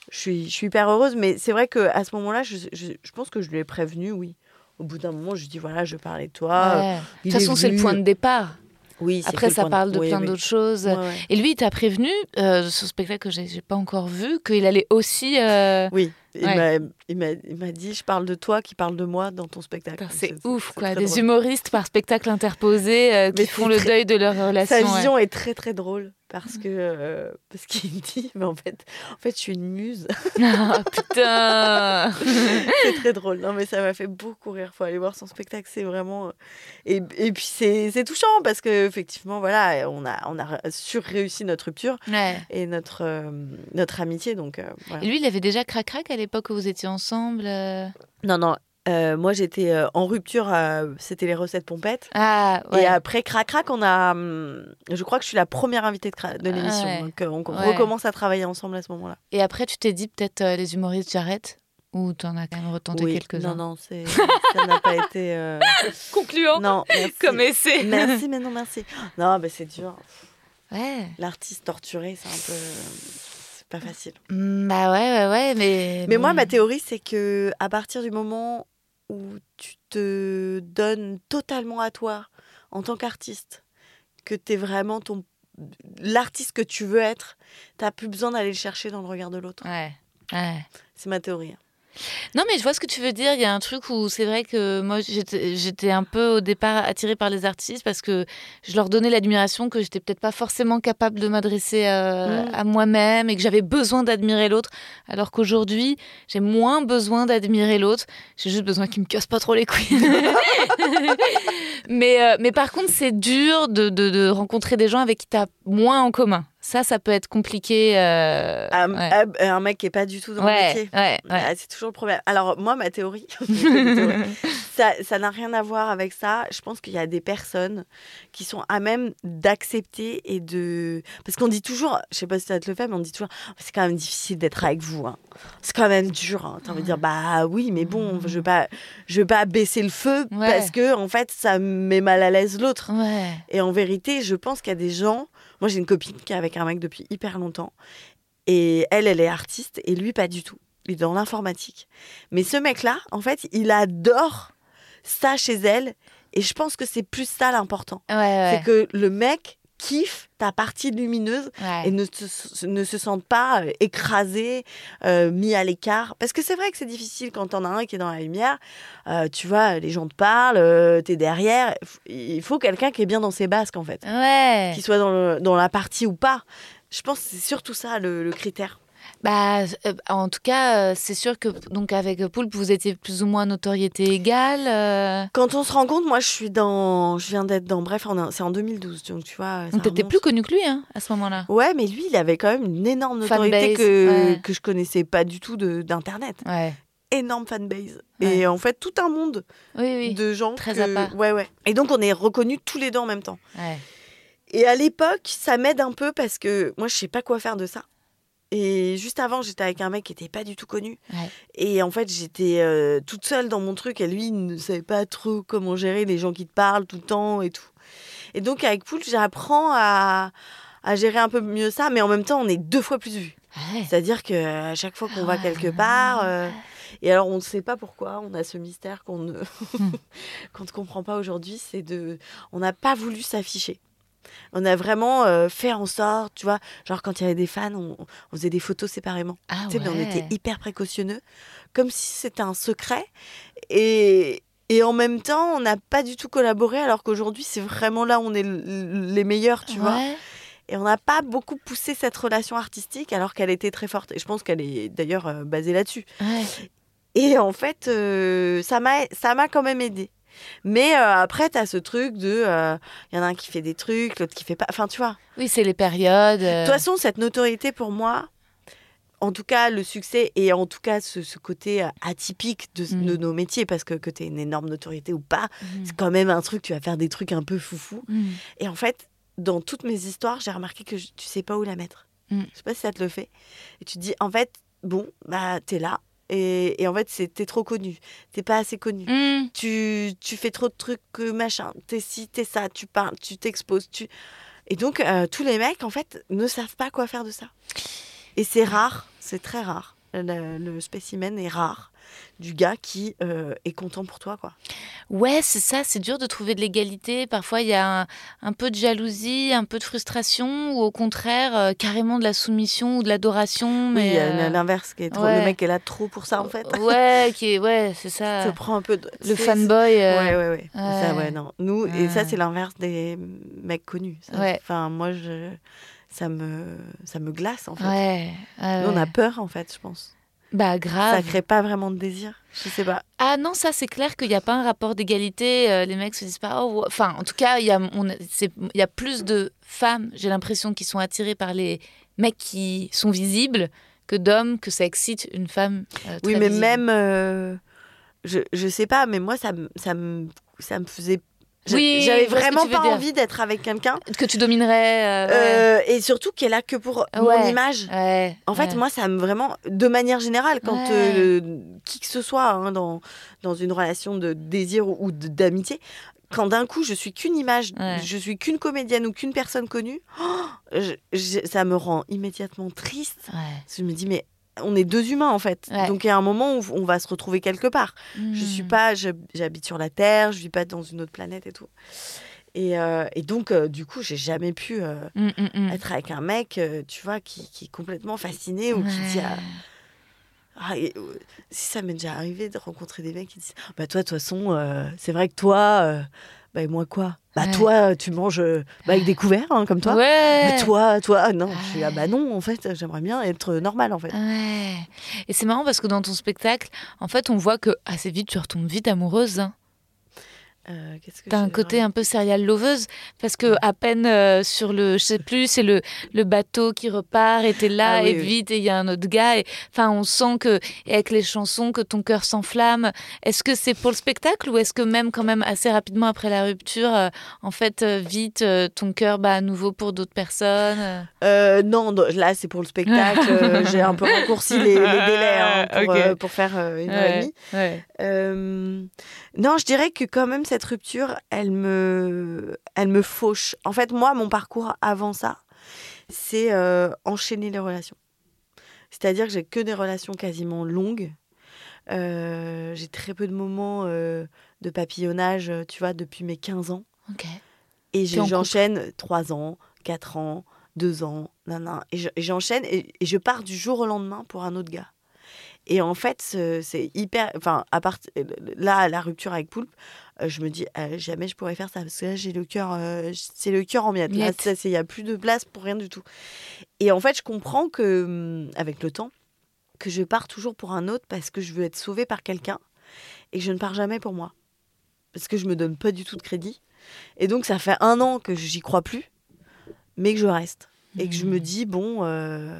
je, suis, je suis hyper heureuse. Mais c'est vrai qu'à ce moment-là, je, je, je pense que je lui ai prévenu, oui. Au bout d'un moment, je lui dis voilà, je parlais de toi. Ouais. De toute façon, est c'est le point de départ. Oui, Après, ça parle de oui, plein oui. d'autres choses. Ouais, ouais. Et lui, il t'a prévenu, euh, ce spectacle que j'ai pas encore vu, qu'il allait aussi. euh, Oui, il Ouais. m'a- dit je parle de toi qui parle de moi dans ton spectacle. C'est ouf, quoi. Des drôle. humoristes par spectacle interposé euh, qui font le très- deuil de leur Sa relation. ouais. vision est très très drôle parce que euh, parce qu'il dit mais en fait en fait je suis une muse. Ah, putain. C'est très drôle. Non mais ça m'a fait beaucoup rire. Faut aller voir son spectacle. C'est vraiment euh, et, et puis c'est touchant parce que effectivement voilà on a on a sur réussi notre rupture Ouais. et notre euh, notre amitié. Donc euh, voilà. Et lui, il avait déjà crac-crac à l'époque où vous étiez ensemble non non euh, moi j'étais euh, en rupture euh, c'était les recettes pompettes Ah, ouais. Et après Crac Crac, on a, hum, je crois que je suis la première invitée de, Ah l'émission. ouais. Donc on Ouais. recommence à travailler ensemble à ce moment-là. Et après, tu t'es dit peut-être les humoristes, j'arrête? Ou t'en as quand même retenté Oui, quelques-uns? Non, non, ça n'a pas été. Concluant Non, merci. comme essai. Merci, mais non, merci. Non, mais c'est dur. Ouais. L'artiste torturé, c'est un peu. C'est pas facile. Mm, Bah ouais, ouais, ouais, mais. Mais moi, bon. ma théorie, c'est que à partir du moment où tu te donnes totalement à toi en tant qu'artiste, que tu es vraiment ton l'artiste que tu veux être, t'as plus besoin d'aller le chercher dans le regard de l'autre. Ouais. Ouais. C'est ma théorie. Non, mais je vois ce que tu veux dire. Il y a un truc où c'est vrai que moi, j'étais un peu au départ attirée par les artistes parce que je leur donnais l'admiration que j'étais peut-être pas forcément capable de m'adresser euh, Mm. à moi-même et que j'avais besoin d'admirer l'autre. Alors qu'aujourd'hui, j'ai moins besoin d'admirer l'autre. J'ai juste besoin qu'il me casse pas trop les couilles. mais, euh, mais par contre, c'est dur de, de, de rencontrer des gens avec qui tu as moins en commun. Ça, ça peut être compliqué. euh, Un, ouais. un- un mec qui est pas du tout dans le métier. ouais, ouais. Ah, c'est toujours le problème. Alors moi, ma théorie, théorie, ça n'a rien à voir avec ça. Je pense qu'il y a des personnes qui sont à même d'accepter et de... Parce qu'on dit toujours, je sais pas si ça te le fait, mais on dit toujours, c'est quand même difficile d'être avec vous. hein. C'est quand même dur. Hein. T'as envie de dire, bah oui, mais bon, je vais pas, je vais pas baisser le feu parce que en fait, ça met mal à l'aise l'autre. Et en vérité, je pense qu'il y a des gens. Moi, j'ai une copine qui est avec un mec depuis hyper longtemps. Et elle, elle est artiste et lui, pas du tout. Il est dans l'informatique. Mais ce mec-là, en fait, il adore ça chez elle. Et je pense que c'est plus ça l'important. Ouais, ouais. C'est que le mec kiffe ta partie lumineuse Ouais. et ne se, ne se sente pas euh, écrasé, euh, mis à l'écart. Parce que c'est vrai que c'est difficile quand t'en as un qui est dans la lumière. Euh, tu vois, les gens te parlent, euh, t'es derrière. Il faut quelqu'un qui est bien dans ses basques, en fait Ouais. qu'il soit dans, le- dans la partie ou pas. Je pense que c'est surtout ça le, le critère. Bah, euh, en tout cas, euh, c'est sûr que donc avec Poulpe, vous étiez plus ou moins notoriété égale. euh, Quand on se rend compte, moi je suis dans. Je viens d'être dans. Bref, c'est en 2012, donc tu vois. Donc t'étais plus connu que lui hein, à ce moment-là. Ouais, mais lui, il avait quand même une énorme notoriété Fanbase, que, ouais. que je connaissais pas du tout de- d'Internet. Ouais. Énorme fanbase. Ouais. Et en fait, tout un monde Oui, oui. de gens. Très que- à part. Ouais, ouais. Et donc, on est reconnus tous les deux en même temps. Ouais. Et à l'époque, ça m'aide un peu parce que moi, je sais pas quoi faire de ça. Et juste avant, j'étais avec un mec qui était pas du tout connu. Ouais. Et en fait, j'étais euh, toute seule dans mon truc et lui, il ne savait pas trop comment gérer les gens qui te parlent tout le temps et tout. Et donc, avec Poul, j'apprends à, à gérer un peu mieux ça, mais en même temps, on est deux fois plus vus. Ouais. C'est-à-dire qu'à chaque fois qu'on va Ah. quelque part, euh, et alors on ne sait pas pourquoi, on a ce mystère qu'on ne, qu'on ne comprend pas aujourd'hui, c'est de, on n'a pas voulu s'afficher. On a vraiment euh, fait en sorte, tu vois, genre quand il y avait des fans, on, on faisait des photos séparément. Ah Tu sais, mais on ouais. était hyper précautionneux, comme si c'était un secret. Et, et en même temps, on n'a pas du tout collaboré, alors qu'aujourd'hui, c'est vraiment là où on est les meilleurs, tu vois. Ouais. Et on n'a pas beaucoup poussé cette relation artistique, alors qu'elle était très forte. Et je pense qu'elle est d'ailleurs euh, basée là-dessus. Ouais. Et en fait, euh, ça m'a ça m'a quand même aidé. Mais euh, après, tu as ce truc de. Il y en a un qui fait des trucs, l'autre qui fait pas. Enfin, tu vois. Oui, c'est les périodes. euh, De toute façon, cette notoriété pour moi, en tout cas le succès et en tout cas ce, ce côté euh, atypique de, Mm. de nos métiers, parce que que tu une énorme notoriété ou pas, mm, c'est quand même un truc, tu vas faire des trucs un peu foufou. mm. Et en fait, dans toutes mes histoires, j'ai remarqué que je- tu sais pas où la mettre. Je sais pas si ça te le fait. Et tu te dis, en fait, bon, bah t'es là. Et, et en fait, c'est- t'es trop connu. T'es pas assez connu. Mm. Tu, tu fais trop de trucs, machin. T'es ci, t'es ça, tu parles, tu t'exposes. Tu... Et donc, euh, tous les mecs, en fait, ne savent pas quoi faire de ça. Et c'est rare, c'est très rare. Le, le spécimen est rare du gars qui euh, est content pour toi, quoi. Ouais, c'est ça, c'est dur de trouver de l'égalité. Parfois, il y a un, un peu de jalousie, un peu de frustration, ou au contraire, euh, carrément de la soumission ou de l'adoration. Oui, Mais il y a euh, l'inverse qui est trop. ouais. Le mec est là trop pour ça, en fait. Ouais, qui est, ouais, c'est ça. te prend un peu de... Le fanboy. euh, Ouais, ouais, ouais. Ça, ouais. non. Nous, et ça, c'est l'inverse des mecs connus. ça. Ouais. Enfin, moi, je... ça me, ça me glace en fait. Ouais. ouais, Nous, on a peur en fait, je pense. Bah Ça grave. crée pas vraiment de désir. Je sais pas. Ah non, ça c'est clair qu'il n'y a pas un rapport d'égalité. euh, les mecs se disent pas. Oh. Enfin, en tout cas, il y a, on il y a plus de femmes, j'ai l'impression, qui sont attirées par les mecs qui sont visibles que d'hommes que ça excite une femme. euh, Oui, mais visible. même, euh, je, je sais pas, mais moi, ça, me- ça, me, ça me faisait. Oui, J'avais vraiment pas envie d'être avec quelqu'un. que tu dominerais. euh, ouais. euh, et surtout qu'elle a que pour mon Ouais. image. Ouais, En fait, moi, ça me vraiment, de manière générale, quand euh, qui que ce soit hein, dans, dans une relation de désir ou, d'amitié, quand d'un coup je suis qu'une image, Ouais. je suis qu'une comédienne ou qu'une personne connue, oh, je- je- ça me rend immédiatement triste. Ouais. Je me dis, mais on est deux humains en fait. Ouais. Donc il y a un moment où on va se retrouver quelque part. Je suis Hmm. pas, j'habite sur la Terre, je vis pas dans une autre planète et tout. Et, euh, et donc, euh, du coup, j'ai jamais pu euh, Mm, mm, mm. être avec un mec, tu vois, qui, qui est complètement fasciné ou qui dit. Ah, ah, et, si ça m'est déjà arrivé de rencontrer des mecs qui disent Bah, toi, de toute façon, c'est vrai que toi, bah, et moi, quoi? Bah, Ouais. toi, tu manges euh, bah, avec des couverts, hein, comme toi. Ouais. Mais toi, toi, ah, non, je suis, ah bah non, en fait, j'aimerais bien être normal, en fait. Ouais. Et c'est marrant parce que dans ton spectacle, en fait, on voit que assez vite, tu retombes vite amoureuse. hein. Euh, T'as un côté un peu serial loveuse parce que à peine euh, sur le, je sais plus, c'est le, le bateau qui repart et t'es là Ah oui, et oui. vite et il y a un autre gars. Et, enfin, on sent que et avec les chansons que ton cœur s'enflamme. Est-ce que c'est pour le spectacle ou est-ce que même quand même assez rapidement après la rupture, euh, en fait, euh, vite ton cœur bat à nouveau pour d'autres personnes non, là c'est pour le spectacle. J'ai un peu raccourci les, les délais hein, pour, pour faire une heure et demie. ouais. Non, je dirais que quand même cette rupture, elle me, elle me fauche. En fait, moi, mon parcours avant ça, c'est euh, enchaîner les relations. C'est-à-dire que j'ai que des relations quasiment longues. Euh, j'ai très peu de moments euh, de papillonnage, tu vois, depuis mes 15 ans. Ok. Et j'enchaîne 3 ans, 4 ans, 2 ans, nan, nan, et je- et j'enchaîne et, et je pars du jour au lendemain pour un autre gars. Et en fait, ce- c'est hyper. Enfin, à part là, la rupture avec Poulpe, euh, je me dis euh, jamais je pourrais faire ça parce que là, j'ai le cœur, euh, c'est le cœur en miettes. Là, il y a plus de place pour rien du tout. Et en fait, je comprends que hum, avec le temps, que je pars toujours pour un autre parce que je veux être sauvée par quelqu'un et que je ne pars jamais pour moi parce que je me donne pas du tout de crédit. Et donc, ça fait un an que j'y crois plus, mais que je reste. Et que je me dis, bon. euh,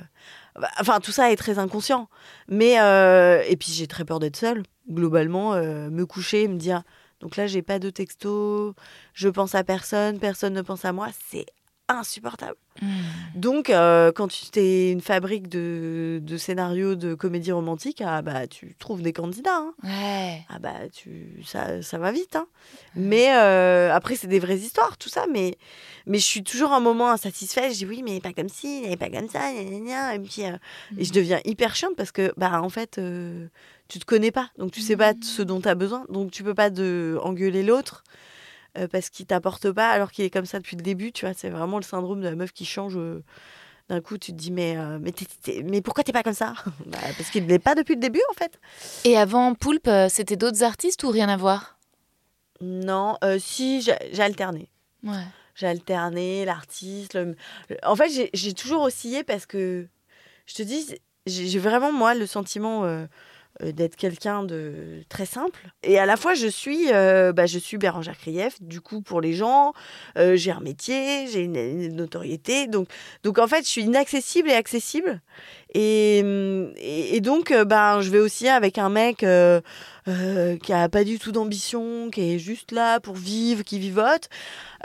Enfin, tout ça est très inconscient. Mais. euh, Et puis, j'ai très peur d'être seule. Globalement, euh, me coucher, me dire. Donc là, j'ai pas de texto, je pense à personne, personne ne pense à moi. C'est insupportable. Hmm. Donc, euh, quand tu es une fabrique de, de scénarios de comédie romantique, ah bah, tu trouves des candidats. hein. Ouais. Ah bah tu ça, ça va vite hein. Mais euh, après c'est des vraies histoires tout ça mais mais je suis toujours un moment insatisfaite, je dis oui mais pas comme ci, et pas comme ça gna, gna, gna. et puis euh, et je deviens hyper chiante parce que bah en fait tu te connais pas donc tu sais pas ce dont tu as besoin donc tu peux pas de engueuler l'autre euh, parce qu'il t'apporte pas alors qu'il est comme ça depuis le début, tu vois, c'est vraiment le syndrome de la meuf qui change euh, d'un coup tu te dis mais euh, mais, t'es- t'es- mais pourquoi t'es pas comme ça? Bah, parce qu'il ne l'est pas depuis le début en fait. Et avant Poulpe, euh, c'était d'autres artistes ou rien à voir? Non, si j'ai j'ai alterné. Ouais. J'ai alterné l'artiste. le- En fait, j'ai- j'ai toujours oscillé parce que, je te dis, j'ai j'ai vraiment, moi, le sentiment d'être quelqu'un de très simple. Et à la fois, je suis, euh, bah, je suis Bérangère Krief, du coup, pour les gens. euh, j'ai un métier, j'ai une, une notoriété. Donc, donc, en fait, je suis inaccessible et accessible. Et, hum, et, et donc, euh, ben, je vais aussi avec un mec euh, euh, qui a pas du tout d'ambition, qui est juste là pour vivre, qui vivote.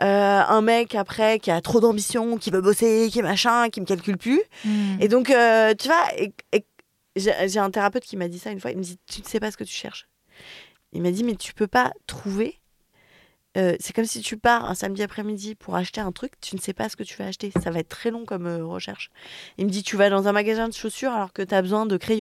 Euh, un mec après qui a trop d'ambition, qui veut bosser, qui est machin, qui me calcule plus. Hmm. Et donc, euh, tu vois, et j'ai un thérapeute qui m'a dit ça une fois. Il me dit Tu ne sais pas ce que tu cherches. Il m'a dit Mais tu peux pas trouver. Euh, c'est comme si tu pars un samedi après-midi pour acheter un truc, tu ne sais pas ce que tu vas acheter. Ça va être très long comme euh, recherche. Il me dit Tu vas dans un magasin de chaussures alors que tu as besoin de crayons.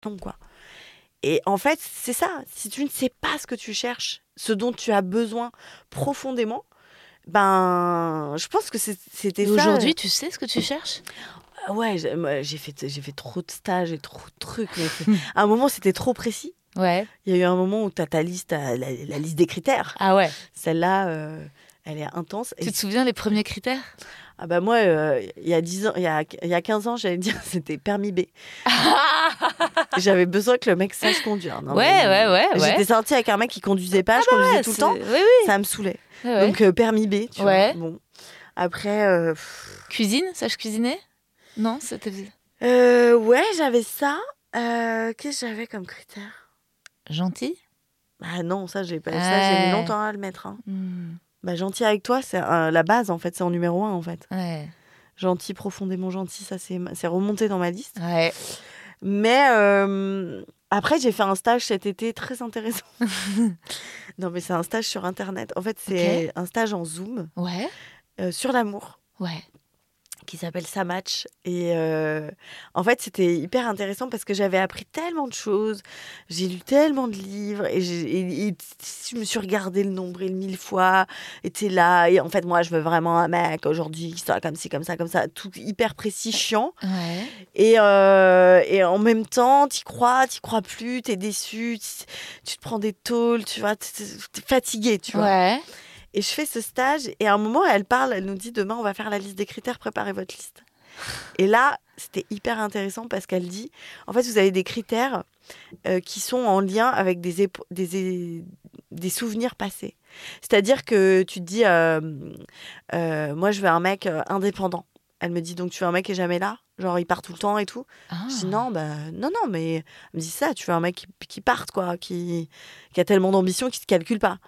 Quoi. Et en fait, c'est ça. Si tu ne sais pas ce que tu cherches, ce dont tu as besoin profondément, ben, je pense que c'était ça. aujourd'hui, tu sais ce que tu cherches? Ah Ouais, j'ai fait, j'ai fait trop de stages et trop de trucs. mais à un moment, c'était trop précis. Ouais. Il y a eu un moment où tu as ta liste, t'as la, la liste des critères. Ah ouais. Celle-là, euh, elle est intense. Et Tu te souviens les premiers critères? Ah bah moi, euh, il y a 10 ans, il y a, il y a 15 ans, j'allais dire c'était permis B. J'avais besoin que le mec sache conduire. Non, Ouais, mais- ouais, ouais, J'étais ouais. sortie avec un mec qui conduisait pas, je conduisais Ouais, tout le temps. Oui, oui. Ça me saoulait. Ouais. Donc euh, permis B, tu vois. Bon. Après, euh, Cuisine, sache cuisiner? Non, c'était euh, ouais, j'avais ça. Qu'est-ce que j'avais comme critère? Gentil? Bah non, ça j'ai pas. Ça j'ai mis longtemps à le mettre. hein. Hmm, Bah gentil avec toi, c'est euh, la base en fait, c'est en numéro un en fait. Ouais. Gentil, profondément gentil, ça c'est remonté dans ma liste. Ouais. Mais euh, après, j'ai fait un stage cet été très intéressant. non, mais c'est un stage sur Internet. En fait, c'est un stage en Zoom Ouais. euh, sur l'amour Ouais. Qui s'appelle Ça Match. Et euh, en fait, c'était hyper intéressant parce que j'avais appris tellement de choses. J'ai lu tellement de livres et, j'ai- et- et je me suis regardé le nombril mille fois. Et t'es là. Et en fait, moi, je veux vraiment un mec aujourd'hui qui soit comme ci, comme ça, comme ça. Tout hyper précis, chiant. Ouais. Et, euh, et en même temps, t'y crois, t'y crois plus, t'es déçu, tu tu te prends des tôles, tu vois, t'es t'es fatigué, tu vois. Ouais. Et je fais ce stage, et à un moment, elle parle, elle nous dit demain, on va faire la liste des critères, préparez votre liste. Et là, c'était hyper intéressant parce qu'elle dit, en fait, vous avez des critères euh, qui sont en lien avec des, des, des souvenirs passés. C'est-à-dire que tu te dis, euh, euh, moi, je veux un mec indépendant. Elle me dit, donc tu veux un mec qui est jamais là? Genre, il part tout le temps et tout Ah. je dis non, bah, non, non, mais elle me dit ça, tu veux un mec qui, qui parte, quoi, qui, qui a tellement d'ambition qu'il ne se calcule pas.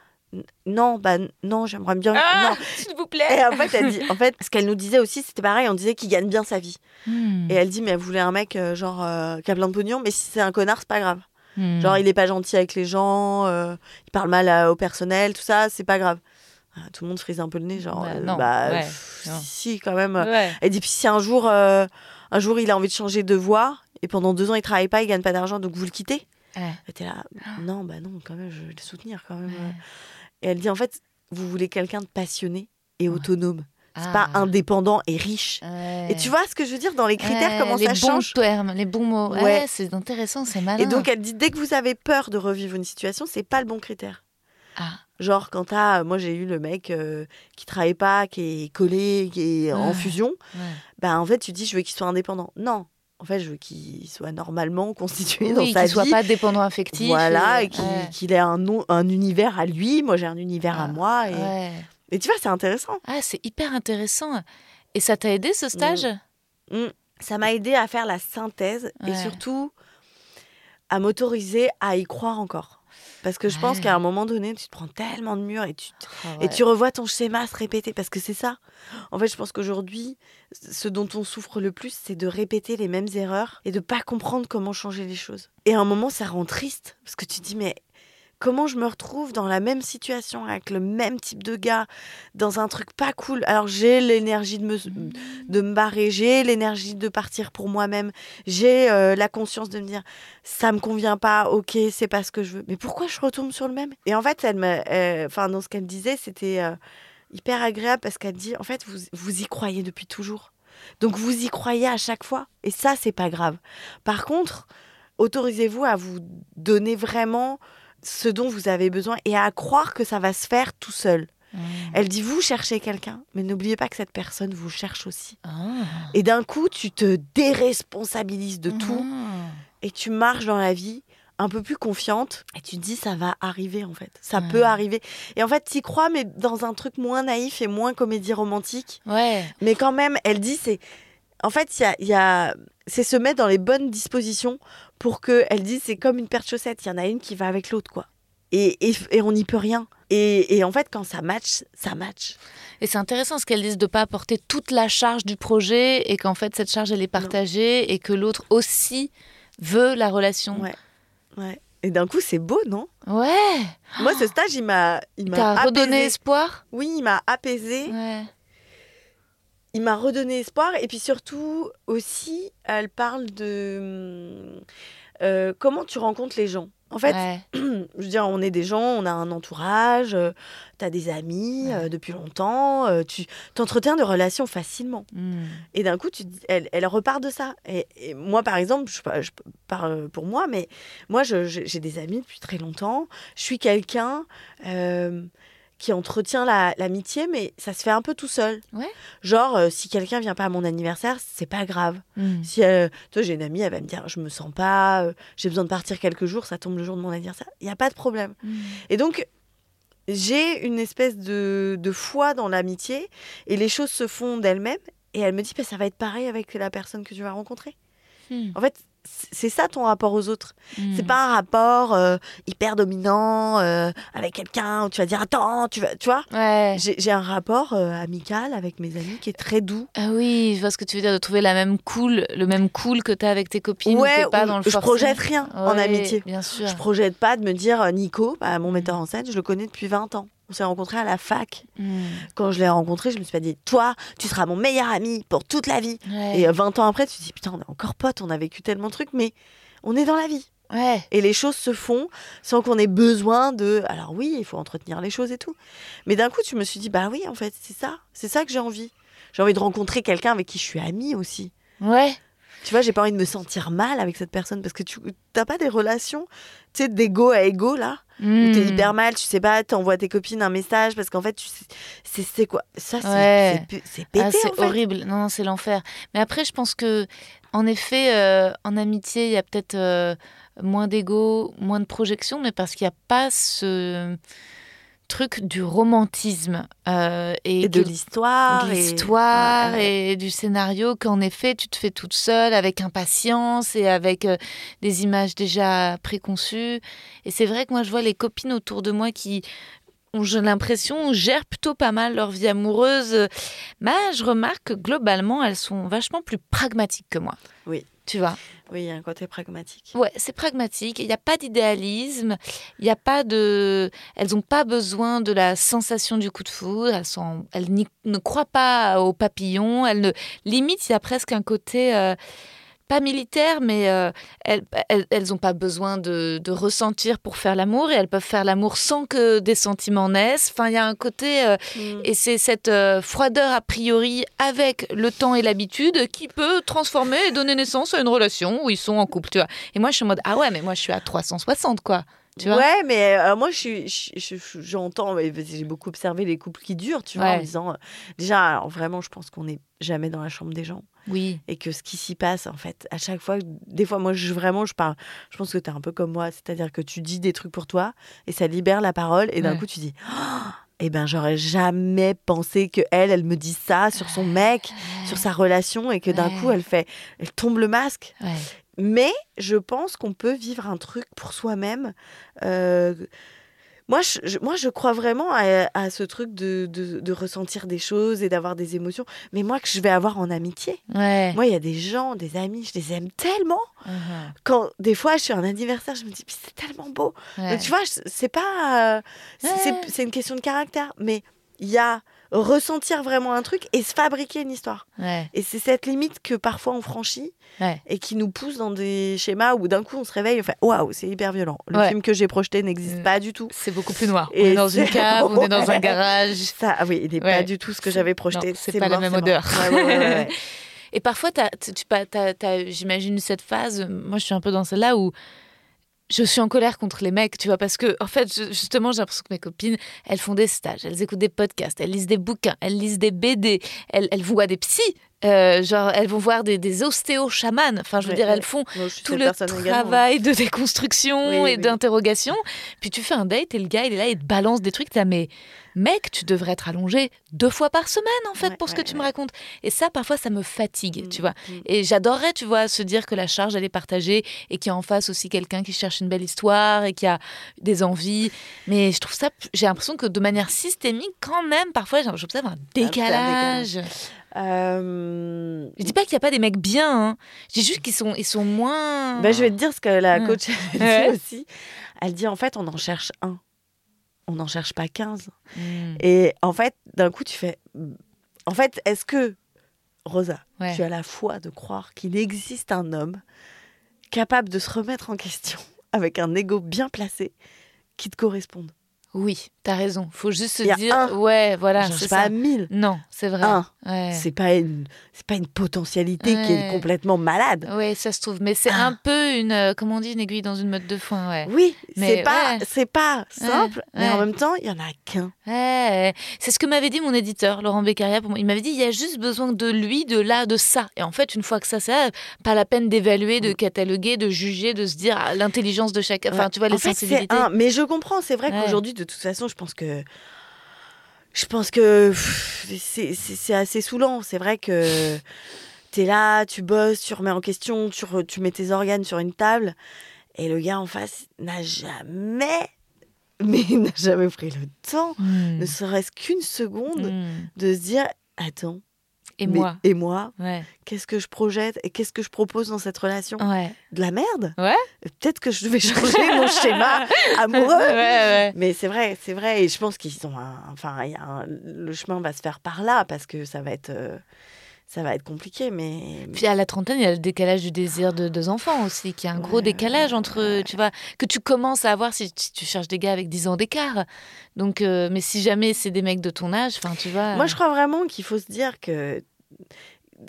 Non, bah non, j'aimerais bien. Ah, non. s'il vous Et plaît. en fait, elle dit, en fait, ce qu'elle nous disait aussi, c'était pareil, on disait qu'il gagne bien sa vie. Hmm. Et elle dit, mais elle voulait un mec, euh, genre, euh, qui a plein de pognon, mais si c'est un connard, c'est pas grave. Hmm. Genre, il est pas gentil avec les gens, euh, il parle mal à- au personnel, tout ça, c'est pas grave. Ah, Tout le monde frise un peu le nez, genre, Bah, non, bah, ouais, pff, non. si, quand même. Ouais. Elle dit, puis si un jour, euh, un jour, il a envie de changer de voie, et pendant deux ans, il travaille pas, il gagne pas d'argent, donc vous le quittez Ouais. Et t'es là, non, bah non, quand même, je vais le soutenir quand même. Et elle dit, en fait, vous voulez quelqu'un de passionné et autonome. C'est Ah. pas indépendant et riche. Ouais. Et tu vois ce que je veux dire dans les critères, Ouais, comment les ça bons change termes, les bons mots. Ouais, Ouais. c'est intéressant, c'est malin. Et donc, elle dit, dès que vous avez peur de revivre une situation, c'est pas le bon critère. Ah. Genre, quand t'as. Moi, j'ai eu le mec euh, qui travaille pas, qui est collé, qui est en Ouais. fusion. Bah, en fait, tu dis, je veux qu'il soit indépendant. Non. En fait, je veux qu'il soit normalement constitué dans Oui, sa qu'il soit vie. pas dépendant affectif. Voilà, et- et qu'il ouais. ait un, nom- un univers à lui. Moi, j'ai un univers à Ah, moi. Et, Ouais. et tu vois, c'est intéressant. Ah, c'est hyper intéressant. Et ça t'a aidé ce stage? Mm. Ça m'a aidé à faire la synthèse et surtout à m'autoriser à y croire encore. Parce que je pense qu'à un moment donné, tu te prends tellement de murs et tu, Ah et tu revois ton schéma se répéter. Parce que c'est ça. En fait, je pense qu'aujourd'hui, ce dont on souffre le plus, c'est de répéter les mêmes erreurs et de pas comprendre comment changer les choses. Et à un moment, ça rend triste. Parce que tu te dis, mais comment je me retrouve dans la même situation avec le même type de gars, dans un truc pas cool Alors j'ai l'énergie de me, de barrer, j'ai l'énergie de partir pour moi-même, j'ai euh, la conscience de me dire ça me convient pas, ok, c'est pas ce que je veux. Mais pourquoi je retombe sur le même? Et en fait, elle enfin dans ce qu'elle me disait, c'était euh, hyper agréable parce qu'elle dit en fait vous, vous y croyez depuis toujours, donc vous y croyez à chaque fois, et ça c'est pas grave. Par contre, autorisez-vous à vous donner vraiment ce dont vous avez besoin et à croire que ça va se faire tout seul. Mm. Elle dit vous cherchez quelqu'un, mais n'oubliez pas que cette personne vous cherche aussi. Ah. Et d'un coup, tu te déresponsabilises de tout Ah. et tu marches dans la vie un peu plus confiante et tu te dis ça va arriver en fait. Ça Ouais. peut arriver. Et en fait, tu crois mais dans un truc moins naïf et moins comédie romantique. Ouais. Mais quand même, elle dit c'est en fait, il y a, il y a- c'est se mettre dans les bonnes dispositions pour que elle dit c'est comme une paire de chaussettes, il y en a une qui va avec l'autre quoi. Et, et, et on n'y peut rien. Et, et en fait, quand ça match, ça match. Et c'est intéressant ce qu'elles disent de pas porter toute la charge du projet et qu'en fait cette charge elle est partagée et que l'autre aussi veut la relation. Ouais. Ouais. Et d'un coup, c'est beau, non? Ouais. Moi, ce stage, il m'a, il m'a redonné espoir? Oui, il m'a apaisé. Ouais. Il m'a redonné espoir. Et puis surtout, aussi, elle parle de euh, comment tu rencontres les gens. En fait, Ouais. je veux dire, on est des gens, on a un entourage, tu as des amis euh, depuis longtemps, euh, tu t'entretiens de relations facilement. Hmm. Et d'un coup, tu, elle, elle repart de ça. Et, et moi, par exemple, je, je parle pour moi, mais moi, j'ai des amis depuis très longtemps. Je suis quelqu'un euh, qui entretient la- l'amitié, mais ça se fait un peu tout seul. Ouais. Genre, euh, si quelqu'un vient pas à mon anniversaire, c'est pas grave. Hmm. Si euh, toi, j'ai une amie, elle va me dire, je me sens pas, euh, j'ai besoin de partir quelques jours, ça tombe le jour de mon anniversaire. Il n'y a pas de problème. Hmm. Et donc, j'ai une espèce de, de foi dans l'amitié et les choses se font d'elles-mêmes. Et elle me dit, bah, ça va être pareil avec la personne que tu vas rencontrer. Hmm. En fait, c'est ça ton rapport aux autres. Hmm. C'est pas un rapport euh, hyper dominant euh, avec quelqu'un où tu vas dire, attends, tu vas, tu vois? Ouais. J'ai un rapport euh, amical avec mes amis qui est très doux. Ah oui, je vois ce que tu veux dire, de trouver la même cool, le même cool que t'as avec tes copines. ouais, t'es pas dans le je projette rien en amitié. Bien sûr. Je projette pas de me dire, Nico, bah, mon metteur en scène, je le connais depuis 20 ans. On s'est rencontrés à la fac. Hmm. Quand je l'ai rencontré, je me suis pas dit, toi, tu seras mon meilleur ami pour toute la vie. Ouais. Et euh, 20 ans après, tu te dis, putain, on est encore potes, on a vécu tellement de trucs, mais on est dans la vie. Ouais. Et les choses se font sans qu'on ait besoin de. Alors oui, il faut entretenir les choses et tout. Mais d'un coup, tu me suis dit, bah oui, en fait, c'est ça. C'est ça que j'ai envie. J'ai envie de rencontrer quelqu'un avec qui je suis amie aussi. Ouais. Tu vois, j'ai pas envie de me sentir mal avec cette personne parce que tu t'as pas des relations, tu sais, d'égo à égo là, où t'es Hmm. hyper mal, tu sais pas, t'envoies tes copines un message parce qu'en fait, tu sais, c'est quoi Ça, c'est Ouais. c'est pété. Ah, c'est horrible. Non, non, c'est l'enfer. Mais après, je pense que, en effet, euh, en amitié, il y a peut-être euh, moins d'ego, moins de projection, mais parce qu'il n'y a pas ce truc du romantisme euh, et, Et de l'histoire. et- l'histoire Ouais, ouais. et du scénario qu'en effet tu te fais toute seule avec impatience et avec euh, des images déjà préconçues. Et c'est vrai que moi je vois les copines autour de moi qui ont j'ai l'impression gèrent plutôt pas mal leur vie amoureuse. Mais je remarque que globalement elles sont vachement plus pragmatiques que moi. Oui. Tu vois? Oui, il y a un côté pragmatique. Ouais, c'est pragmatique. Il n'y a pas d'idéalisme. Il n'y a pas de. Elles n'ont pas besoin de la sensation du coup de foudre. Elles, sont... elles ne croient pas aux papillons. Elles ne. Limite, il y a presque un côté. euh, Pas militaire, mais euh, elles n'ont pas besoin de, de ressentir pour faire l'amour et elles peuvent faire l'amour sans que des sentiments naissent. Enfin, il y a un côté. euh, Mm. et c'est cette euh, froideur a priori avec le temps et l'habitude qui peut transformer et donner naissance à une relation où ils sont en couple, tu vois. Et moi, je suis en mode, ah ouais, mais moi, je suis à 360, quoi. Tu vois ouais, mais euh, moi, je suis, je- je- je- j'entends, mais j'ai beaucoup observé les couples qui durent, tu vois, en Ouais. disant, euh, déjà, alors, vraiment, je pense qu'on n'est jamais dans la chambre des gens Oui. et que ce qui s'y passe, en fait, à chaque fois, des fois, moi, je, vraiment, je parle, je pense que tu es un peu comme moi, c'est-à-dire que tu dis des trucs pour toi et ça libère la parole et d'un Ouais. coup, tu dis, Ah, eh ben, j'aurais jamais pensé que elle, elle me dit ça sur son mec, sur sa relation et que d'un Ouais. coup, elle fait, elle tombe le masque. Ouais. Mais je pense qu'on peut vivre un truc pour soi-même. Euh, moi, je, moi, je crois vraiment à, à ce truc de, de- de ressentir des choses et d'avoir des émotions. Mais moi, que je vais avoir en amitié. Ouais. Moi, il y a des gens, des amis, je les aime tellement. Mhm. Quand des fois, je suis à un anniversaire, je me dis, c'est tellement beau. Ouais. Donc, tu vois, c'est pas. euh, c'est- Ouais. c'est- c'est une question de caractère. Mais il y a ressentir vraiment un truc et se fabriquer une histoire. Ouais. Et c'est cette limite que parfois on franchit Ouais. et qui nous pousse dans des schémas où d'un coup on se réveille, on fait waouh, c'est hyper violent. Le Ouais. film que j'ai projeté n'existe Mm. pas du tout. C'est beaucoup plus noir. Et on est dans une cave, on est dans un garage. Ça, ah oui, il n'est pas du tout ce que j'avais projeté. C'est pas la même odeur. Et parfois, j'imagine cette phase, moi je suis un peu dans celle-là où je suis en colère contre les mecs, tu vois, parce que, en fait, justement, j'ai l'impression que mes copines, elles font des stages, elles écoutent des podcasts, elles lisent des bouquins, elles lisent des BD, elles, elles voient des psys, euh, genre, elles vont voir des, des ostéo-chamans, enfin, je veux Ouais, dire, elles font Moi, tout le également. travail de déconstruction Oui, et oui. d'interrogation. Puis tu fais un date et le gars, il est là, il te balance des trucs. T'as, mais mec, tu devrais être allongé deux fois par semaine, en fait, Ouais, pour ce ouais, que tu me racontes. Et ça, parfois, ça me fatigue, tu Mm, vois. mm. Et j'adorerais, tu vois, se dire que la charge, elle est partagée et qu'il y a en face aussi quelqu'un qui cherche une belle histoire et qui a des envies. Mais je trouve ça, j'ai l'impression que de manière systémique, quand même, parfois, j'observe un décalage. Euh, Je dis pas qu'il y a pas des mecs bien, hein. je dis juste qu'ils sont, ils sont moins. bah, je vais te dire ce que la Ouais. coach Ouais. dit aussi. Elle dit en fait, on en cherche un. On n'en cherche pas 15. Hmm. Et en fait, d'un coup, tu fais. En fait, est-ce que, Rosa, Ouais. tu as la foi de croire qu'il existe un homme capable de se remettre en question avec un ego bien placé qui te corresponde? Oui, t'as raison. Faut juste se Il y a dire, un. ouais, voilà, c'est pas ça. à 1000. Non, c'est vrai. Ouais. C'est pas une, c'est pas une potentialité qui est complètement malade. Ouais, ça se trouve. Mais c'est un peu une, euh, comment on dit, une aiguille dans une meute de foin, ouais. Oui, c'est pas, ouais. c'est pas simple, mais en même temps, il y en a qu'un. Ouais, c'est ce que m'avait dit mon éditeur, Laurent Beccaria. Pour moi. Il m'avait dit, il y a juste besoin de lui, de là, de ça. Et en fait, une fois que ça, c'est pas la peine d'évaluer, de cataloguer, de juger, de se dire ah, l'intelligence de chacun. Enfin, tu vois, les en fait, sensibilités. un. Mais je comprends, c'est vrai qu'aujourd'hui, de toute façon, je pense que. Je pense que c'est- assez saoulant. C'est vrai que t'es là, tu bosses, tu remets en question, tu, re- tu mets tes organes sur une table, et le gars en face n'a jamais, mais n'a jamais pris le temps, Hmm. ne serait-ce qu'une seconde, Hmm. de se dire Attends, Et mais- moi Et moi Ouais. Qu'est-ce que je projette et qu'est-ce que je propose dans cette relation Ouais. De la merde Ouais. Peut-être que je vais changer mon schéma amoureux. Ouais. Mais c'est vrai, c'est vrai. Et je pense qu'ils ont un. Enfin, un- le chemin va se faire par là parce que ça va être. euh, Ça va être compliqué, mais. Puis à la trentaine, il y a le décalage du désir de deux enfants aussi, qui est un gros décalage entre, tu vois, que tu commences à avoir si, si tu cherches des gars avec 10 ans d'écart. Donc, euh, mais si jamais c'est des mecs de ton âge, enfin, tu vois. Moi, je crois vraiment qu'il faut se dire que.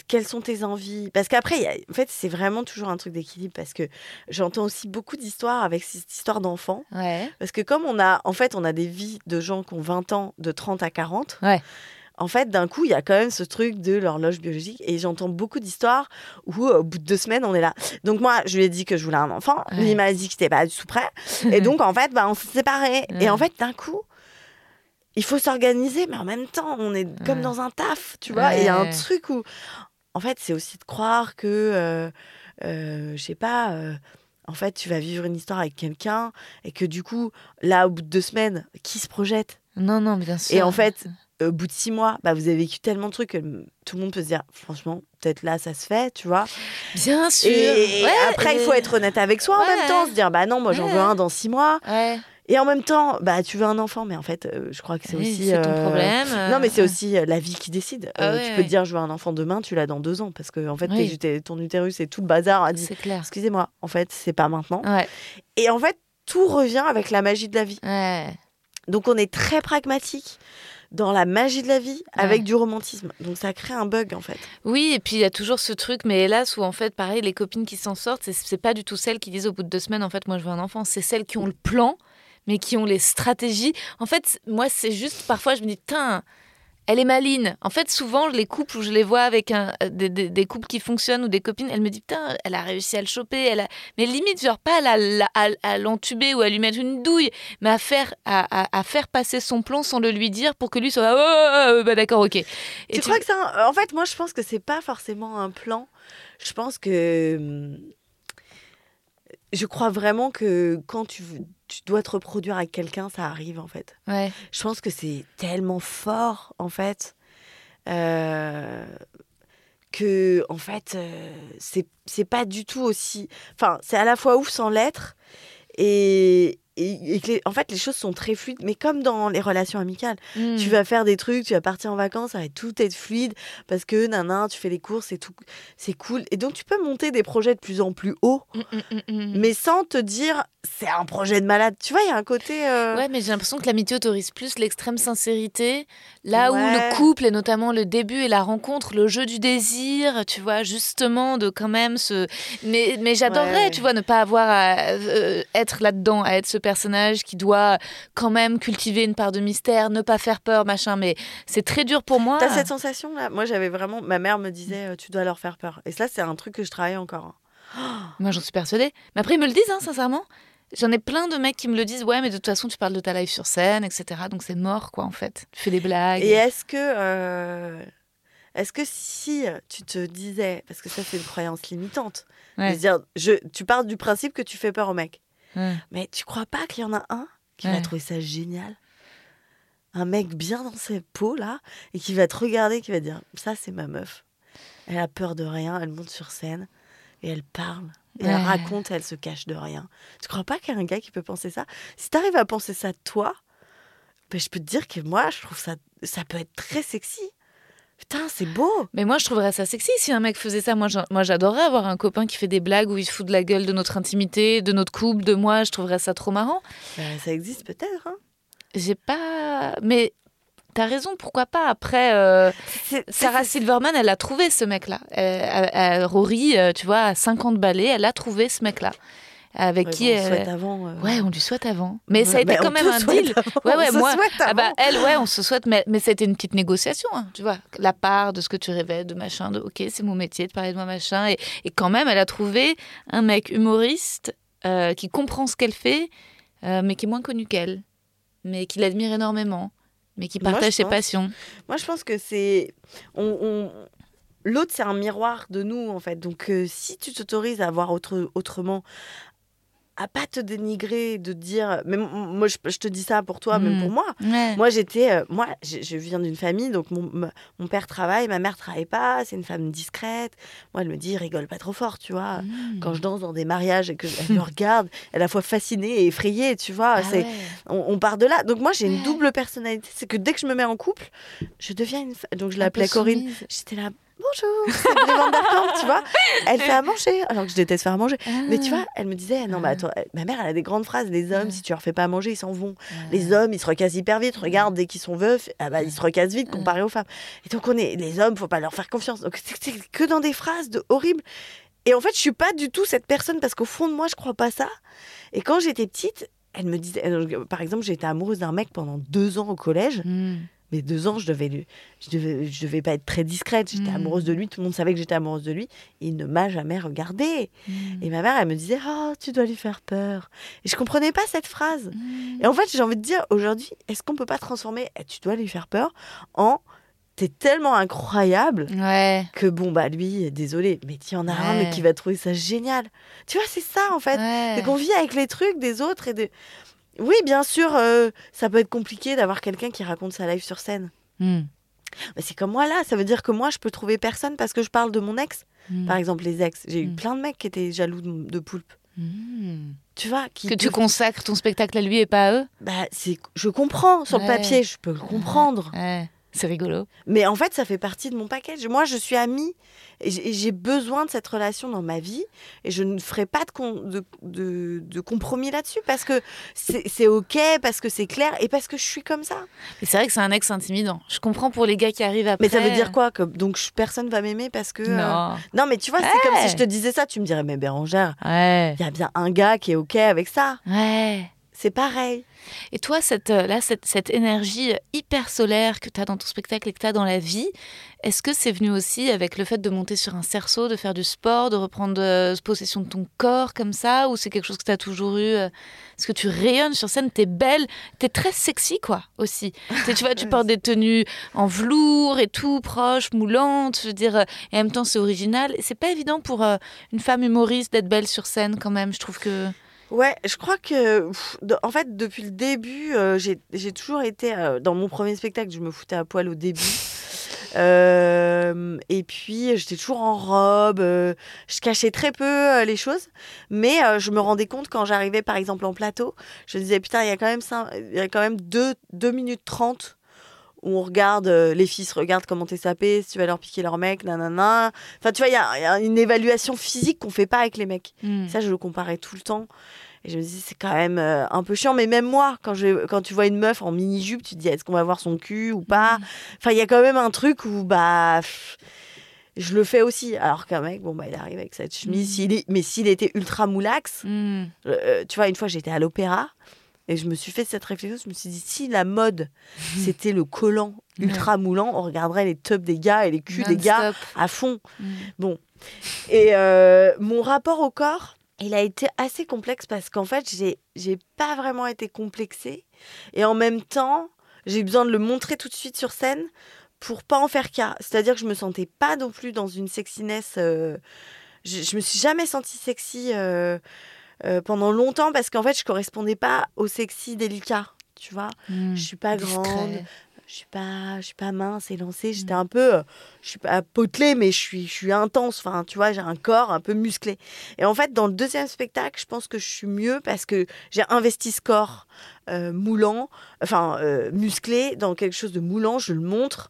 Quelles sont tes envies? Parce qu'après, a- en fait, c'est vraiment toujours un truc d'équilibre parce que j'entends aussi beaucoup d'histoires avec cette histoire d'enfants. Ouais. Parce que comme on a, en fait, on a des vies de gens qui ont 20 ans, de 30 à 40. Ouais. En fait, d'un coup, il y a quand même ce truc de l'horloge biologique. Et j'entends beaucoup d'histoires où, euh, au bout de deux semaines, on est là. Donc, moi, je lui ai dit que je voulais un enfant. Lui, Ouais. il m'a dit qu'il n'était pas du tout prêt. et donc, en fait, bah, on s'est séparés. Et en fait, d'un coup, il faut s'organiser, mais en même temps, on est comme dans un taf, tu vois. Et il y a un truc où, en fait, c'est aussi de croire que, euh, euh, je sais pas, euh, en fait, tu vas vivre une histoire avec quelqu'un et que du coup, là, au bout de deux semaines, qui se projette? Non, non, bien sûr. Et en fait, au bout de six mois, bah, vous avez vécu tellement de trucs que tout le monde peut se dire, franchement, peut-être là, ça se fait, tu vois. bien sûr. Et Ouais, après, il faut être honnête avec soi en même temps, se dire, bah non, moi, j'en Ouais. veux un dans six mois. Et en même temps, bah, tu veux un enfant, mais en fait, euh, je crois que c'est Oui, aussi. c'est ton euh, problème. Non, mais c'est euh, aussi euh, la vie qui décide. Ah Euh, ouais, tu peux ouais. te dire, je veux un enfant demain, tu l'as dans deux ans. Parce que, en fait, Oui. tes- ton utérus et tout le bazar a dit, C'est clair. excusez-moi, en fait, c'est pas maintenant. Ouais. Et en fait, tout revient avec la magie de la vie. Ouais. Donc, on est très pragmatique dans la magie de la vie avec du romantisme. Donc, ça crée un bug, en fait. Oui, et puis il y a toujours ce truc, mais hélas, où en fait, pareil, les copines qui s'en sortent, c'est- c'est pas du tout celles qui disent au bout de deux semaines, en fait, moi je veux un enfant. C'est celles qui ont le plan, mais qui ont les stratégies. En fait, moi, c'est juste, parfois, je me dis, putain, elle est maline. En fait, souvent, les couples où je les vois avec un, euh, des, des- des couples qui fonctionnent ou des copines, elle me dit, putain, elle a réussi à le choper. Elle a... Mais limite, genre, pas à, l'entuber ou à lui mettre une douille, mais à faire, à, à- à faire passer son plan sans le lui dire pour que lui soit, oh, oh, bah d'accord, ok. Et tu crois que c'est un... En fait, moi, je pense que c'est pas forcément un plan. Je pense que... hum, Je crois vraiment que quand tu, tu dois te reproduire avec quelqu'un, ça arrive, en fait. Ouais. Je pense que c'est tellement fort, en fait, euh, que, en fait, euh, c'est c'est pas du tout aussi. Enfin, c'est à la fois ouf sans l'être, et, et, et que les- en fait, les choses sont très fluides, mais comme dans les relations amicales. Hmm. Tu vas faire des trucs, tu vas partir en vacances, ça va tout être fluide, parce que, nanan, tu fais les courses, et tout, c'est cool. Et donc, tu peux monter des projets de plus en plus haut, Mm, mm, mm, mm. mais sans te dire, c'est un projet de malade. Tu vois, il y a un côté. euh, Ouais, mais j'ai l'impression que l'amitié autorise plus l'extrême sincérité, là où le couple, et notamment le début et la rencontre, le jeu du désir, tu vois, justement, de quand même se. Mais, mais j'adorerais, Ouais. tu vois, ne pas avoir à euh, être là-dedans, à être ce personnage qui doit quand même cultiver une part de mystère, ne pas faire peur, machin, mais c'est très dur pour moi. T'as cette sensation là Moi j'avais vraiment. Ma mère me disait euh, tu dois leur faire peur. Et ça c'est un truc que je travaille encore. hein. Moi, j'en suis persuadée. Mais après, ils me le disent, hein, sincèrement. J'en ai plein de mecs qui me le disent, ouais, mais de toute façon, tu parles de ta live sur scène, etc. Donc c'est mort, quoi, en fait. Tu fais des blagues. Et est-ce que. euh, Est-ce que si tu te disais, parce que ça c'est une croyance limitante, de Ouais. dire, je, tu parles du principe que tu fais peur au mec, Ouais. mais tu crois pas qu'il y en a un qui Ouais. va trouver ça génial? Un mec bien dans ses peaux là et qui va te regarder, qui va dire ça c'est ma meuf. Elle a peur de rien, elle monte sur scène et elle parle. Et elle raconte, elle se cache de rien. Tu crois pas qu'il y a un gars qui peut penser ça? Si t'arrives à penser ça toi, ben, je peux te dire que moi, je trouve ça, ça peut être très sexy. Putain, c'est beau. Mais moi, je trouverais ça sexy si un mec faisait ça. Moi, j'a- moi, j'adorerais avoir un copain qui fait des blagues où il se fout de la gueule de notre intimité, de notre couple, de moi. Je trouverais ça trop marrant. Ben, ça existe peut-être. hein. J'ai pas. Mais t'as raison, pourquoi pas? Après, euh, Sarah Silverman, elle a trouvé ce mec-là. Rory, euh, tu vois, à 50 balais, elle a trouvé ce mec-là. Avec Ouais, qui bon, on elle. souhaite avant. euh. Ouais, on lui souhaite avant. Mais ça a été ben, quand même un deal. avant, Ouais, ouais, on se moi. souhaite Ah bah, avant. elle, ouais, on se souhaite, mais, mais c'était une petite négociation, hein, tu vois. La part de ce que tu rêvais, de machin, de ok, c'est mon métier de parler de moi, machin. Et, et quand même, elle a trouvé un mec humoriste euh, qui comprend ce qu'elle fait, euh, mais qui est moins connu qu'elle, mais qui l'admire énormément, mais qui Moi, partage ses pense. passions. Moi, je pense que c'est. On, on- L'autre, c'est un miroir de nous, en fait. Donc, euh, si tu t'autorises à voir autre... autrement, à pas te dénigrer, de dire. Mais moi, je, je te dis ça pour toi, même Mm. pour moi. Ouais. Moi, j'étais. euh, moi, je, viens d'une famille, donc mon, mon père travaille, ma mère travaille pas, c'est une femme discrète. Moi, elle me dit, rigole pas trop fort, tu vois. Mm. Quand je danse dans des mariages et que je- elle me regarde, elle est à la fois fascinée et effrayée, tu vois. Ah c'est, ouais. on, on part de là. Donc moi, j'ai une double personnalité. C'est que dès que je me mets en couple, je deviens une. Donc je l'appelais Corinne. J'étais là, bonjour, c'est tu vois. Elle fait à manger, alors que je déteste faire à manger. Mais tu vois, elle me disait, non, mais attends, elle- ma mère, elle a des grandes phrases. Les hommes, si tu leur fais pas à manger, ils s'en vont. Les hommes, ils se recassent hyper vite. Regarde, dès qu'ils sont veufs, ah bah, ils se recassent vite comparé aux femmes. Et donc, on est les hommes, faut pas leur faire confiance. Donc, c'est que dans des phrases de horribles. Et en fait, je suis pas du tout cette personne parce qu'au fond de moi, je crois pas ça. Et quand j'étais petite, elle me disait, euh, par exemple, j'étais amoureuse d'un mec pendant deux ans au collège. Mm. Mais deux ans, je devais, je devais, je devais pas être très discrète. J'étais Mm. amoureuse de lui. Tout le monde savait que j'étais amoureuse de lui. Et il ne m'a jamais regardée. Mm. Et ma mère, elle me disait, oh, tu dois lui faire peur. Et je comprenais pas cette phrase. Mm. Et en fait, j'ai envie de dire, aujourd'hui, est-ce qu'on peut pas transformer, eh, tu dois lui faire peur, en, t'es tellement incroyable Ouais. que bon, bah lui, désolé, mais il y en a un mais qui va trouver ça génial. Tu vois, c'est ça en fait. Ouais. C'est qu'on vit avec les trucs des autres et de. Oui, bien sûr, euh, ça peut être compliqué d'avoir quelqu'un qui raconte sa live sur scène. Mm. Mais c'est comme moi là, ça veut dire que moi, je peux trouver personne parce que je parle de mon ex. Mm. Par exemple, les ex. J'ai eu Mm. plein de mecs qui étaient jaloux de, de Poulpe. Tu vois, qui Que tu consacres ton spectacle à lui et pas à eux? Bah, c'est, je comprends sur le papier, je peux le comprendre. Ouais. C'est rigolo. Mais en fait, ça fait partie de mon package. Moi, je suis amie et j'ai besoin de cette relation dans ma vie et je ne ferai pas de, con- de, de- de compromis là-dessus parce que c'est OK, parce que c'est clair et parce que je suis comme ça. Mais c'est vrai que c'est un ex intimidant. Je comprends pour les gars qui arrivent après. Mais ça veut dire quoi que, Donc, personne va m'aimer parce que. euh, Non. Non, mais tu vois, c'est comme si je te disais ça, tu me dirais, mais Bérangère, Ouais. il y a bien un gars qui est OK avec ça. Ouais. C'est pareil. Et toi, cette, euh, là, cette, cette énergie hyper solaire que tu as dans ton spectacle et que tu as dans la vie, est-ce que c'est venu aussi avec le fait de monter sur un cerceau, de faire du sport, de reprendre euh, possession de ton corps comme ça Ou c'est quelque chose que tu as toujours eu euh, Parce que tu rayonnes sur scène, tu es belle, tu es très sexy, quoi, aussi. Tu vois, tu portes des tenues en velours et tout, proches, moulantes, je veux dire, et en même temps, c'est original. Et C'est pas évident pour euh, une femme humoriste d'être belle sur scène, quand même, je trouve que. Ouais, je crois que, pff, de- en fait, depuis le début, euh, j'ai toujours été, euh, dans mon premier spectacle, je me foutais à poil au début. Euh, et puis, j'étais toujours en robe, euh, je cachais très peu euh, les choses, mais je me rendais compte quand j'arrivais, par exemple, en plateau, je me disais, putain, il y a quand même, cinq- il y a quand même 2 minutes 30 où on regarde, euh, les filles se regardent comment t'es sapé, si tu vas leur piquer leur mec, nanana. Enfin, tu vois, il y, a- il y a une évaluation physique qu'on fait pas avec les mecs. Hmm. Ça, je le comparais tout le temps. Et je me dis, c'est quand même euh, un peu chiant. Mais même moi, quand, je, quand tu vois une meuf en mini-jupe, tu te dis, est-ce qu'on va voir son cul ou pas Enfin, il y a quand même un truc où, bah, pff, je le fais aussi. Alors qu'un mec, bon, bah, il arrive avec cette chemise. Est- mais s'il était ultra moulax, Hmm. euh, tu vois, une fois, j'étais à l'opéra. Et je me suis fait cette réflexion, je me suis dit, si la mode, c'était le collant ultra moulant, on regarderait les tubs des gars et les culs des gars à fond. Hmm. Bon. Et euh, mon rapport au corps, il a été assez complexe parce qu'en fait, j'ai, j'ai pas vraiment été complexée. Et en même temps, j'ai eu besoin de le montrer tout de suite sur scène pour pas en faire cas. C'est-à-dire que je me sentais pas non plus dans une sexiness. euh, je, je me suis jamais sentie sexy euh, euh, pendant longtemps parce qu'en fait, je correspondais pas au sexy délicat. tu vois. Hmm. Je suis pas grande, je suis pas, je suis pas mince élancée. J'étais un peu, euh, je suis pas potelée, mais je suis, je suis intense. Enfin, tu vois, j'ai un corps un peu musclé. Et en fait, dans le deuxième spectacle, je pense que je suis mieux parce que j'ai investi ce corps euh, moulant, enfin euh, musclé, dans quelque chose de moulant. Je le montre.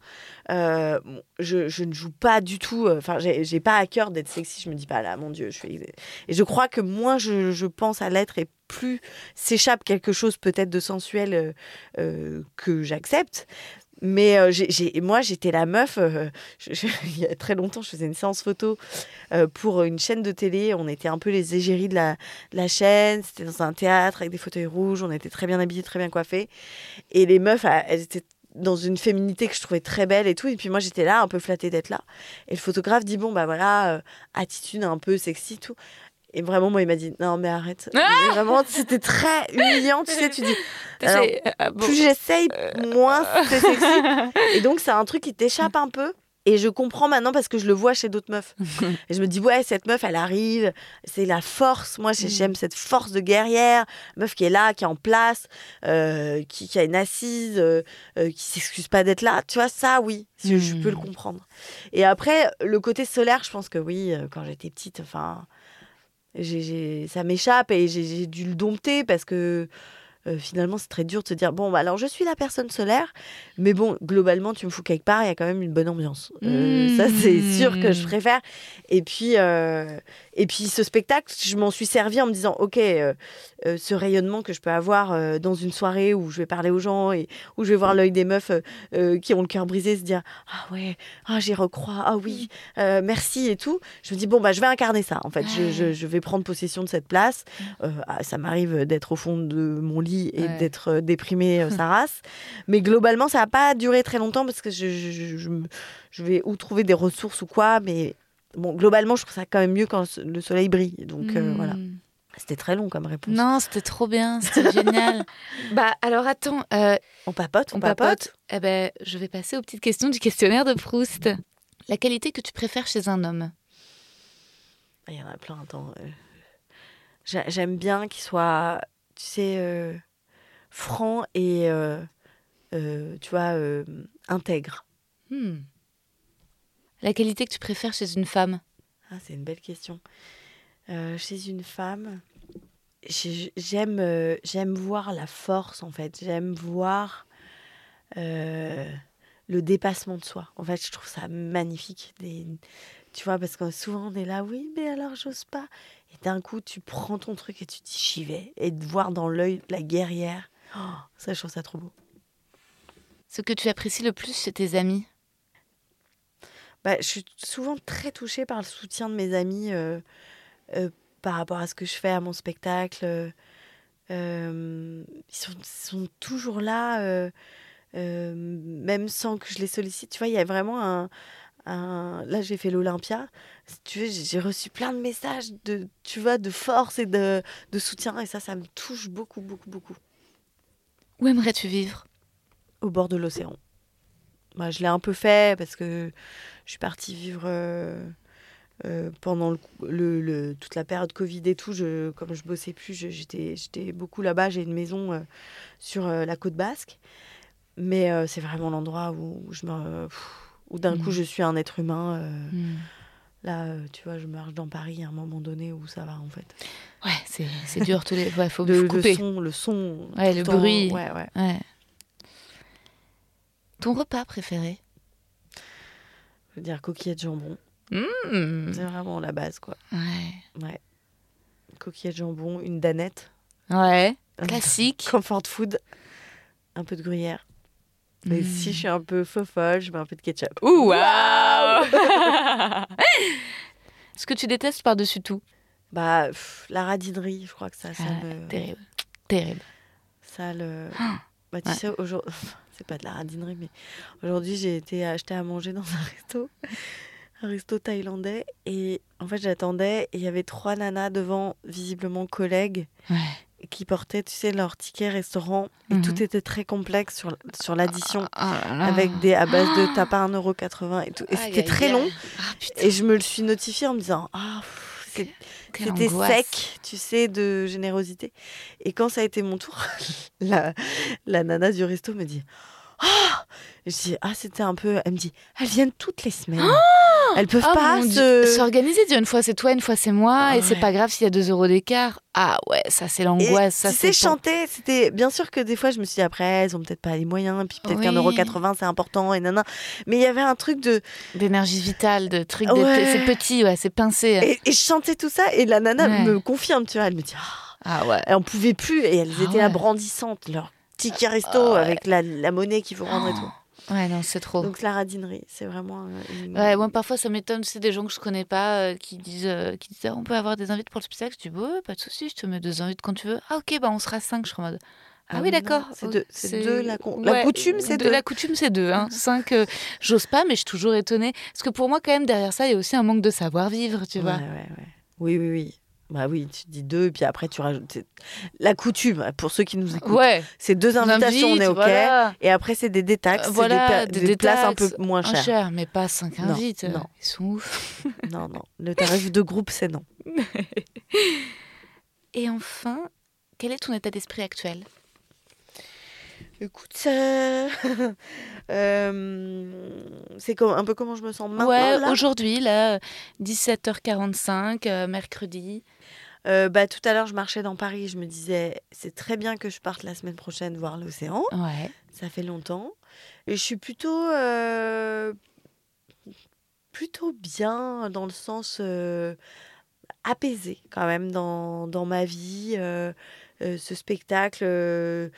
Euh, je, je ne joue pas du tout. Enfin, j'ai pas à cœur d'être sexy. Je me dis pas là, mon Dieu, je suis. Et je crois que moins je, je pense à l'être et plus s'échappe quelque chose peut-être de sensuel que j'accepte. Mais euh, moi, j'étais la meuf. euh, il y a très longtemps, je faisais une séance photo euh, pour une chaîne de télé. On était un peu les égéries de la, la chaîne. C'était dans un théâtre avec des fauteuils rouges. On était très bien habillés, très bien coiffés. Et les meufs, elles elles étaient dans une féminité que je trouvais très belle et tout. Et puis moi, j'étais là, un peu flattée d'être là. Et le photographe dit Bon, bah voilà, attitude un peu sexy, tout. Et vraiment, moi, il m'a dit Non, mais arrête. Ah Mais vraiment, c'était très humiliant. Tu sais, tu dis Alors, bon. plus j'essaye, moins c'est sexy. Et donc, c'est un truc qui t'échappe un peu. Et je comprends maintenant parce que je le vois chez d'autres meufs. Et je me dis, ouais, cette meuf, elle arrive, c'est la force. Moi, j'ai- j'aime cette force de guerrière, meuf qui est là, qui est en place, euh, qui, qui a une assise, euh, euh, qui s'excuse pas d'être là. Tu vois, ça, oui, je, je peux le comprendre. Et après, le côté solaire, je pense que oui, euh, quand j'étais petite, enfin, ça m'échappe et j'ai dû le dompter parce que euh, finalement, c'est très dur de se dire bon, bah, alors je suis la personne solaire, mais bon, globalement, tu me fous quelque part, il y a quand même une bonne ambiance. Euh, Ça, c'est sûr que je préfère. Et puis, euh, et puis, ce spectacle, je m'en suis servi en me disant ok, euh, euh, ce rayonnement que je peux avoir euh, dans une soirée où je vais parler aux gens et où je vais voir l'œil des meufs qui ont le cœur brisé, se dire ah ouais, ah j'y recrois, ah oui, euh, merci et tout. Je me dis bon, bah, je vais incarner ça. En fait, je, je- je vais prendre possession de cette place. Euh, ah, ça m'arrive d'être au fond de mon lit et Ouais. d'être déprimée, sa race. Mais globalement, ça n'a pas duré très longtemps parce que je, je vais ou trouver des ressources ou quoi. Mais bon, globalement, je trouve ça quand même mieux quand le soleil brille. Donc euh, Hmm. voilà. C'était très long comme réponse. Non, c'était trop bien, c'était génial. bah alors attends, euh, On papote, on, on papote. papote. Eh ben, je vais passer aux petites questions du questionnaire de Proust. La qualité que tu préfères chez un homme? Ah, Il y en a plein. Attends. euh, j'a- J'aime bien qu'il soit, tu sais, euh, franc et, tu vois, intègre. Hmm. La qualité que tu préfères chez une femme Ah, c'est une belle question. Euh, chez une femme, j'ai- j'aime euh, j'aime voir la force, en fait. J'aime voir euh, le dépassement de soi. En fait, je trouve ça magnifique. Des- tu vois, parce que souvent, on est là, oui, mais alors, j'ose pas. Et d'un coup, tu prends ton truc et tu dis, j'y vais. Et de voir dans l'œil la guerrière, oh, ça, je trouve ça trop beau. Ce que tu apprécies le plus chez tes amis Bah, je suis souvent très touchée par le soutien de mes amis euh, euh, par rapport à ce que je fais à mon spectacle. euh, ils, sont, sont toujours là, même sans que je les sollicite. Tu vois, il y a vraiment un. un- Là, j'ai fait l'Olympia. Si tu veux, j'ai reçu plein de messages de, tu vois, de force et de, de soutien. Et ça, ça me touche beaucoup, beaucoup, beaucoup. Où aimerais-tu vivre? Au bord de l'océan. Bah, je l'ai un peu fait parce que je suis partie vivre euh, euh, pendant le, le- le- toute la période Covid et tout. Je, comme je bossais plus, j'étais beaucoup là-bas. J'ai une maison euh, sur euh, la côte basque. Mais c'est vraiment l'endroit où, je me, où d'un coup je suis un être humain. Hmm. Là, tu vois, je marche dans Paris à un moment donné où ça va en fait. Ouais, c'est dur tous les. Ouais, faut, Le, faut le couper. son, le son. Ouais, le bruit. Ouais, ouais. Ouais. Ton repas préféré? Je veux dire coquillette jambon. Hmm. C'est vraiment la base, quoi. Ouais. Ouais. Coquillette jambon, une danette. Ouais. Classique. Comfort food. Un peu de gruyère. Et Mm. si je suis un peu faux folle, je mets un peu de ketchup. Ouh, waouh Ce que tu détestes par-dessus tout? Bah, pff, la radinerie, je crois que ça, ça Ah, me. Terrible. Terrible. Ça le. Bah, tu Ouais. sais, aujourd'hui. C'est pas de la radinerie, mais aujourd'hui, j'ai été acheter à manger dans un resto. Un resto thaïlandais. Et en fait, j'attendais et il y avait trois nanas devant, visiblement collègues, Ouais. qui portaient, tu sais, leur ticket restaurant. Et Mhm. tout était très complexe sur, sur l'addition. Ah là. avec des à base de t'as pas 1,80€ et tout. Et c'était très long. Ah. Et je me le suis notifié en me disant Ah, c'était sec, tu sais, de générosité. Et quand ça a été mon tour, la, la nana du resto me dit Ah Je dis Ah, c'était un peu. Elle me dit Elles viennent toutes les semaines. Elles peuvent Oh pas Dieu, se. s'organiser, dire une fois c'est toi, une fois c'est moi, et c'est Ouais. pas grave s'il y a 2 euros d'écart. Ah ouais, ça c'est l'angoisse. Ça c'est chanter, c'était bien sûr que des fois je me suis dit après, elles ont peut-être pas les moyens, puis peut-être qu'un Oui. euro 80 c'est important et nana. Mais il y avait un truc de. d'énergie vitale, de trucs. Ouais. de- C'est petit, ouais, c'est pincé. Et, et je chantais tout ça et la nana Ouais. me confirme, tu vois, elle me dit Ah, Ah ouais. Et on pouvait plus et elles Ah étaient là ouais. brandissantes, leur ticket resto Ah avec la, la monnaie qu'il faut rendre et tout. Ouais, non, c'est trop. Donc la radinerie, c'est vraiment. euh, une- Ouais, moi parfois ça m'étonne, c'est des gens que je connais pas euh, qui disent, euh, qui disent ah, on peut avoir des invites pour le spectacle. Je dis ouais, pas de souci, je te mets deux invites quand tu veux. Ah ok, bah on sera cinq. Je suis en mode. Ah, oui, non, d'accord. C'est Oh, deux, c'est deux, la, con- la Ouais, coutume, c'est de deux. La coutume, c'est deux. Hein. Cinq, euh, j'ose pas, mais je suis toujours étonnée. Parce que pour moi, quand même, derrière ça, il y a aussi un manque de savoir-vivre, tu Ouais, vois. ouais. Oui, oui, oui. Bah oui, tu dis deux, et puis après tu rajoutes. La coutume, pour ceux qui nous écoutent, Ouais, c'est deux invitations, on est OK. voilà. Et après, c'est des détaxes, Euh, voilà, des, des des places un peu moins chères. cher, mais pas cinq Non, invites. non. Ils sont ouf. Non, non. Le tarif de groupe, c'est non. Et enfin, quel est ton état d'esprit actuel? Écoute, euh, euh, c'est comme, un peu comment je me sens maintenant. Ouais, aujourd'hui, là, 17h45, euh, mercredi. Euh, bah, tout à l'heure, je marchais dans Paris, je me disais, c'est très bien que je parte la semaine prochaine voir l'océan. Ouais. Ça fait longtemps. Et je suis plutôt, euh, plutôt bien dans le sens euh, apaisé quand même dans, dans ma vie. Ce spectacle, je,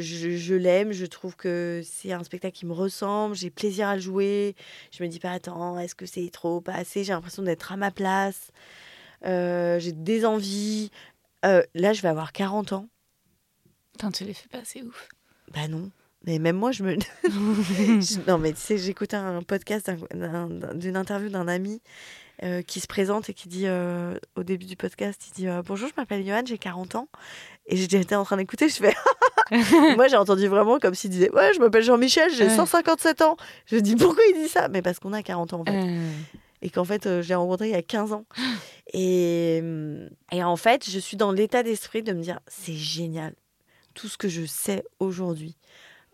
je- je l'aime. Je trouve que c'est un spectacle qui me ressemble. J'ai plaisir à le jouer. Je me dis pas, attends, est-ce que c'est trop, pas assez J'ai l'impression d'être à ma place. Euh, j'ai des envies. Euh, là, je vais avoir 40 ans. Putain, tu les fais pas, c'est ouf. Bah non. Mais même moi, je me. Non, mais tu sais, j'écoutais un podcast d'un- d'un- d'un- d'une interview d'un ami euh, qui se présente et qui dit euh, au début du podcast il dit euh, Bonjour, je m'appelle Johan, j'ai 40 ans. Et j'étais en train d'écouter, je fais. moi, j'ai entendu vraiment comme s'il disait Ouais, je m'appelle Jean-Michel, j'ai Ouais. 157 ans. Je dis Pourquoi il dit ça? Mais parce qu'on a 40 ans en fait et qu'en fait, euh, je l'ai rencontré il y a 15 ans. Et, euh, et en fait, je suis dans l'état d'esprit de me dire, c'est génial. Tout ce que je sais aujourd'hui,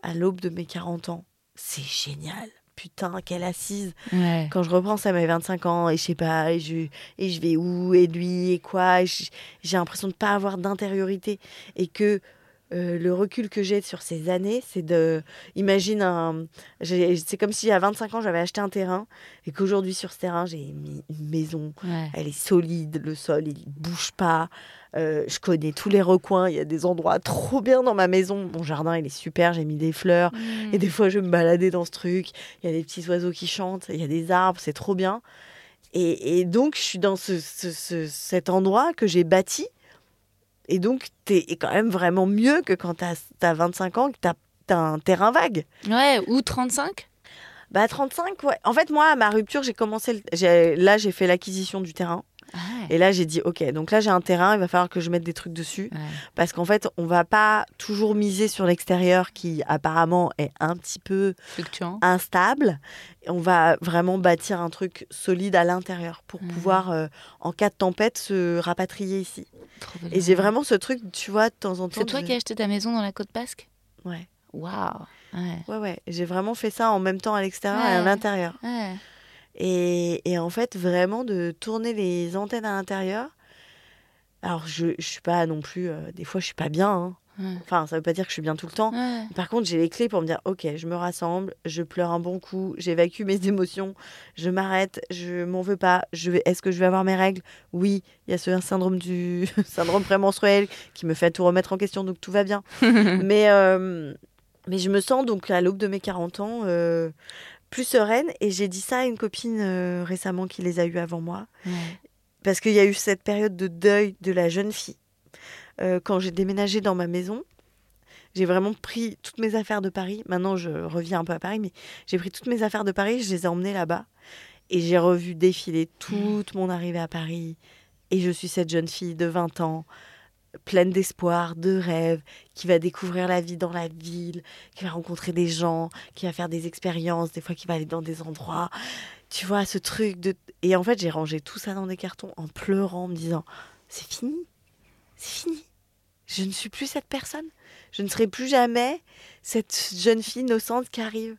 à l'aube de mes 40 ans, c'est génial. Putain, quelle assise. ouais. Quand je repense à mes 25 ans, et je sais pas, et je, et je vais où, et lui, et quoi, j'ai l'impression de pas avoir d'intériorité. Et que euh, le recul que j'ai sur ces années, c'est de. Imagine un. C'est comme si à 25 ans, j'avais acheté un terrain, et qu'aujourd'hui, sur ce terrain, j'ai mis une maison. ouais. Elle est solide, le sol, il bouge pas. Euh, je connais tous les recoins. Il y a des endroits trop bien dans ma maison. Mon jardin, il est super. J'ai mis des fleurs. Mm. Et des fois, je me baladais dans ce truc. Il y a des petits oiseaux qui chantent. Il y a des arbres. C'est trop bien. Et, et donc, je suis dans ce, ce- ce- cet endroit que j'ai bâti. Et donc, t'es quand même vraiment mieux que quand t'as as 25 ans, que t'as as un terrain vague. Ouais, ou 35 Bah, 35, ouais. En fait, moi, à ma rupture, j'ai commencé. le- Là, j'ai fait l'acquisition du terrain. Ouais. Et là, j'ai dit, OK, donc là, j'ai un terrain, il va falloir que je mette des trucs dessus. Ouais. Parce qu'en fait, on va pas toujours miser sur l'extérieur qui, apparemment, est un petit peu Fluctuant. instable. On va vraiment bâtir un truc solide à l'intérieur pour Mhm. pouvoir, euh, en cas de tempête, se rapatrier ici. Trop. Et j'ai vraiment ce truc, tu vois, de temps en temps. C'est toi qui as acheté ta maison dans la côte basque? Ouais, Waouh. Ouais. ouais, ouais. J'ai vraiment fait ça en même temps à l'extérieur et à l'intérieur. Ouais. Et, et en fait, vraiment de tourner les antennes à l'intérieur. Alors, je ne suis pas non plus. euh, des fois, je suis pas bien. hein. Ouais. Enfin, ça veut pas dire que je suis bien tout le temps. Ouais. Par contre, j'ai les clés pour me dire ok, je me rassemble, je pleure un bon coup, j'évacue mes émotions, je m'arrête, je m'en veux pas. Je vais, est-ce que je vais avoir mes règles? Oui, il y a ce syndrome du syndrome prémenstruel qui me fait tout remettre en question, donc tout va bien. mais euh, mais je me sens donc à l'aube de mes 40 ans euh, plus sereine et j'ai dit ça à une copine euh, récemment qui les a eu avant moi Ouais. parce qu'il y a eu cette période de deuil de la jeune fille. Euh, quand j'ai déménagé dans ma maison, j'ai vraiment pris toutes mes affaires de Paris. Maintenant, je reviens un peu à Paris, mais j'ai pris toutes mes affaires de Paris, je les ai emmenées là-bas. Et j'ai revu défiler toute mon arrivée à Paris. Et je suis cette jeune fille de 20 ans, pleine d'espoir, de rêves, qui va découvrir la vie dans la ville, qui va rencontrer des gens, qui va faire des expériences, des fois qui va aller dans des endroits, tu vois, ce truc de. Et en fait, j'ai rangé tout ça dans des cartons en pleurant, me disant c'est fini, c'est fini. Je ne suis plus cette personne. Je ne serai plus jamais cette jeune fille innocente qui arrive.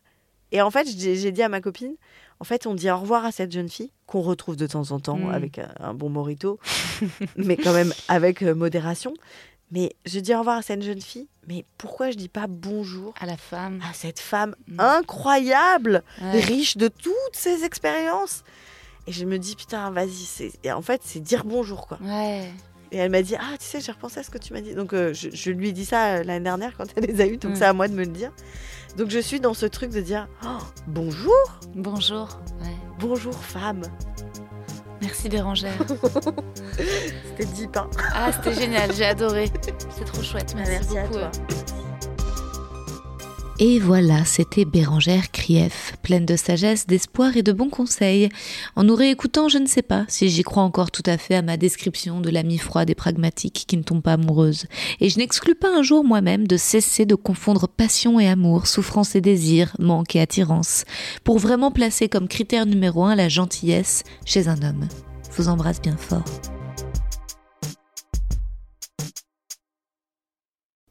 Et en fait, j'ai dit à ma copine, en fait, on dit au revoir à cette jeune fille qu'on retrouve de temps en temps Mm. avec un, un bon morito, mais quand même avec euh, modération. Mais je dis au revoir à cette jeune fille, mais pourquoi je dis pas bonjour À la femme. à cette femme Mm. incroyable, Ouais. riche de toutes ses expériences Et je me dis, putain, vas-y, c'est... et en fait, c'est dire bonjour, quoi. Ouais. Et elle m'a dit, ah, tu sais, j'ai repensé à ce que tu m'as dit. Donc, euh, je, je lui ai dit ça euh, l'année dernière quand elle les a eus, donc Mm. c'est à moi de me le dire. Donc, je suis dans ce truc de dire, oh, bonjour, Bonjour. Ouais. bonjour, femme. Merci Bérangère. C'était deep, hein. Ah, c'était génial, j'ai adoré. C'est trop chouette. Merci, Merci à beaucoup. toi. Et voilà, c'était Bérangère Krief, pleine de sagesse, d'espoir et de bons conseils. En nous réécoutant, je ne sais pas si j'y crois encore tout à fait à ma description de l'amie froide et pragmatique qui ne tombe pas amoureuse. Et je n'exclus pas un jour moi-même de cesser de confondre passion et amour, souffrance et désir, manque et attirance, pour vraiment placer comme critère numéro un la gentillesse chez un homme. Je vous embrasse bien fort.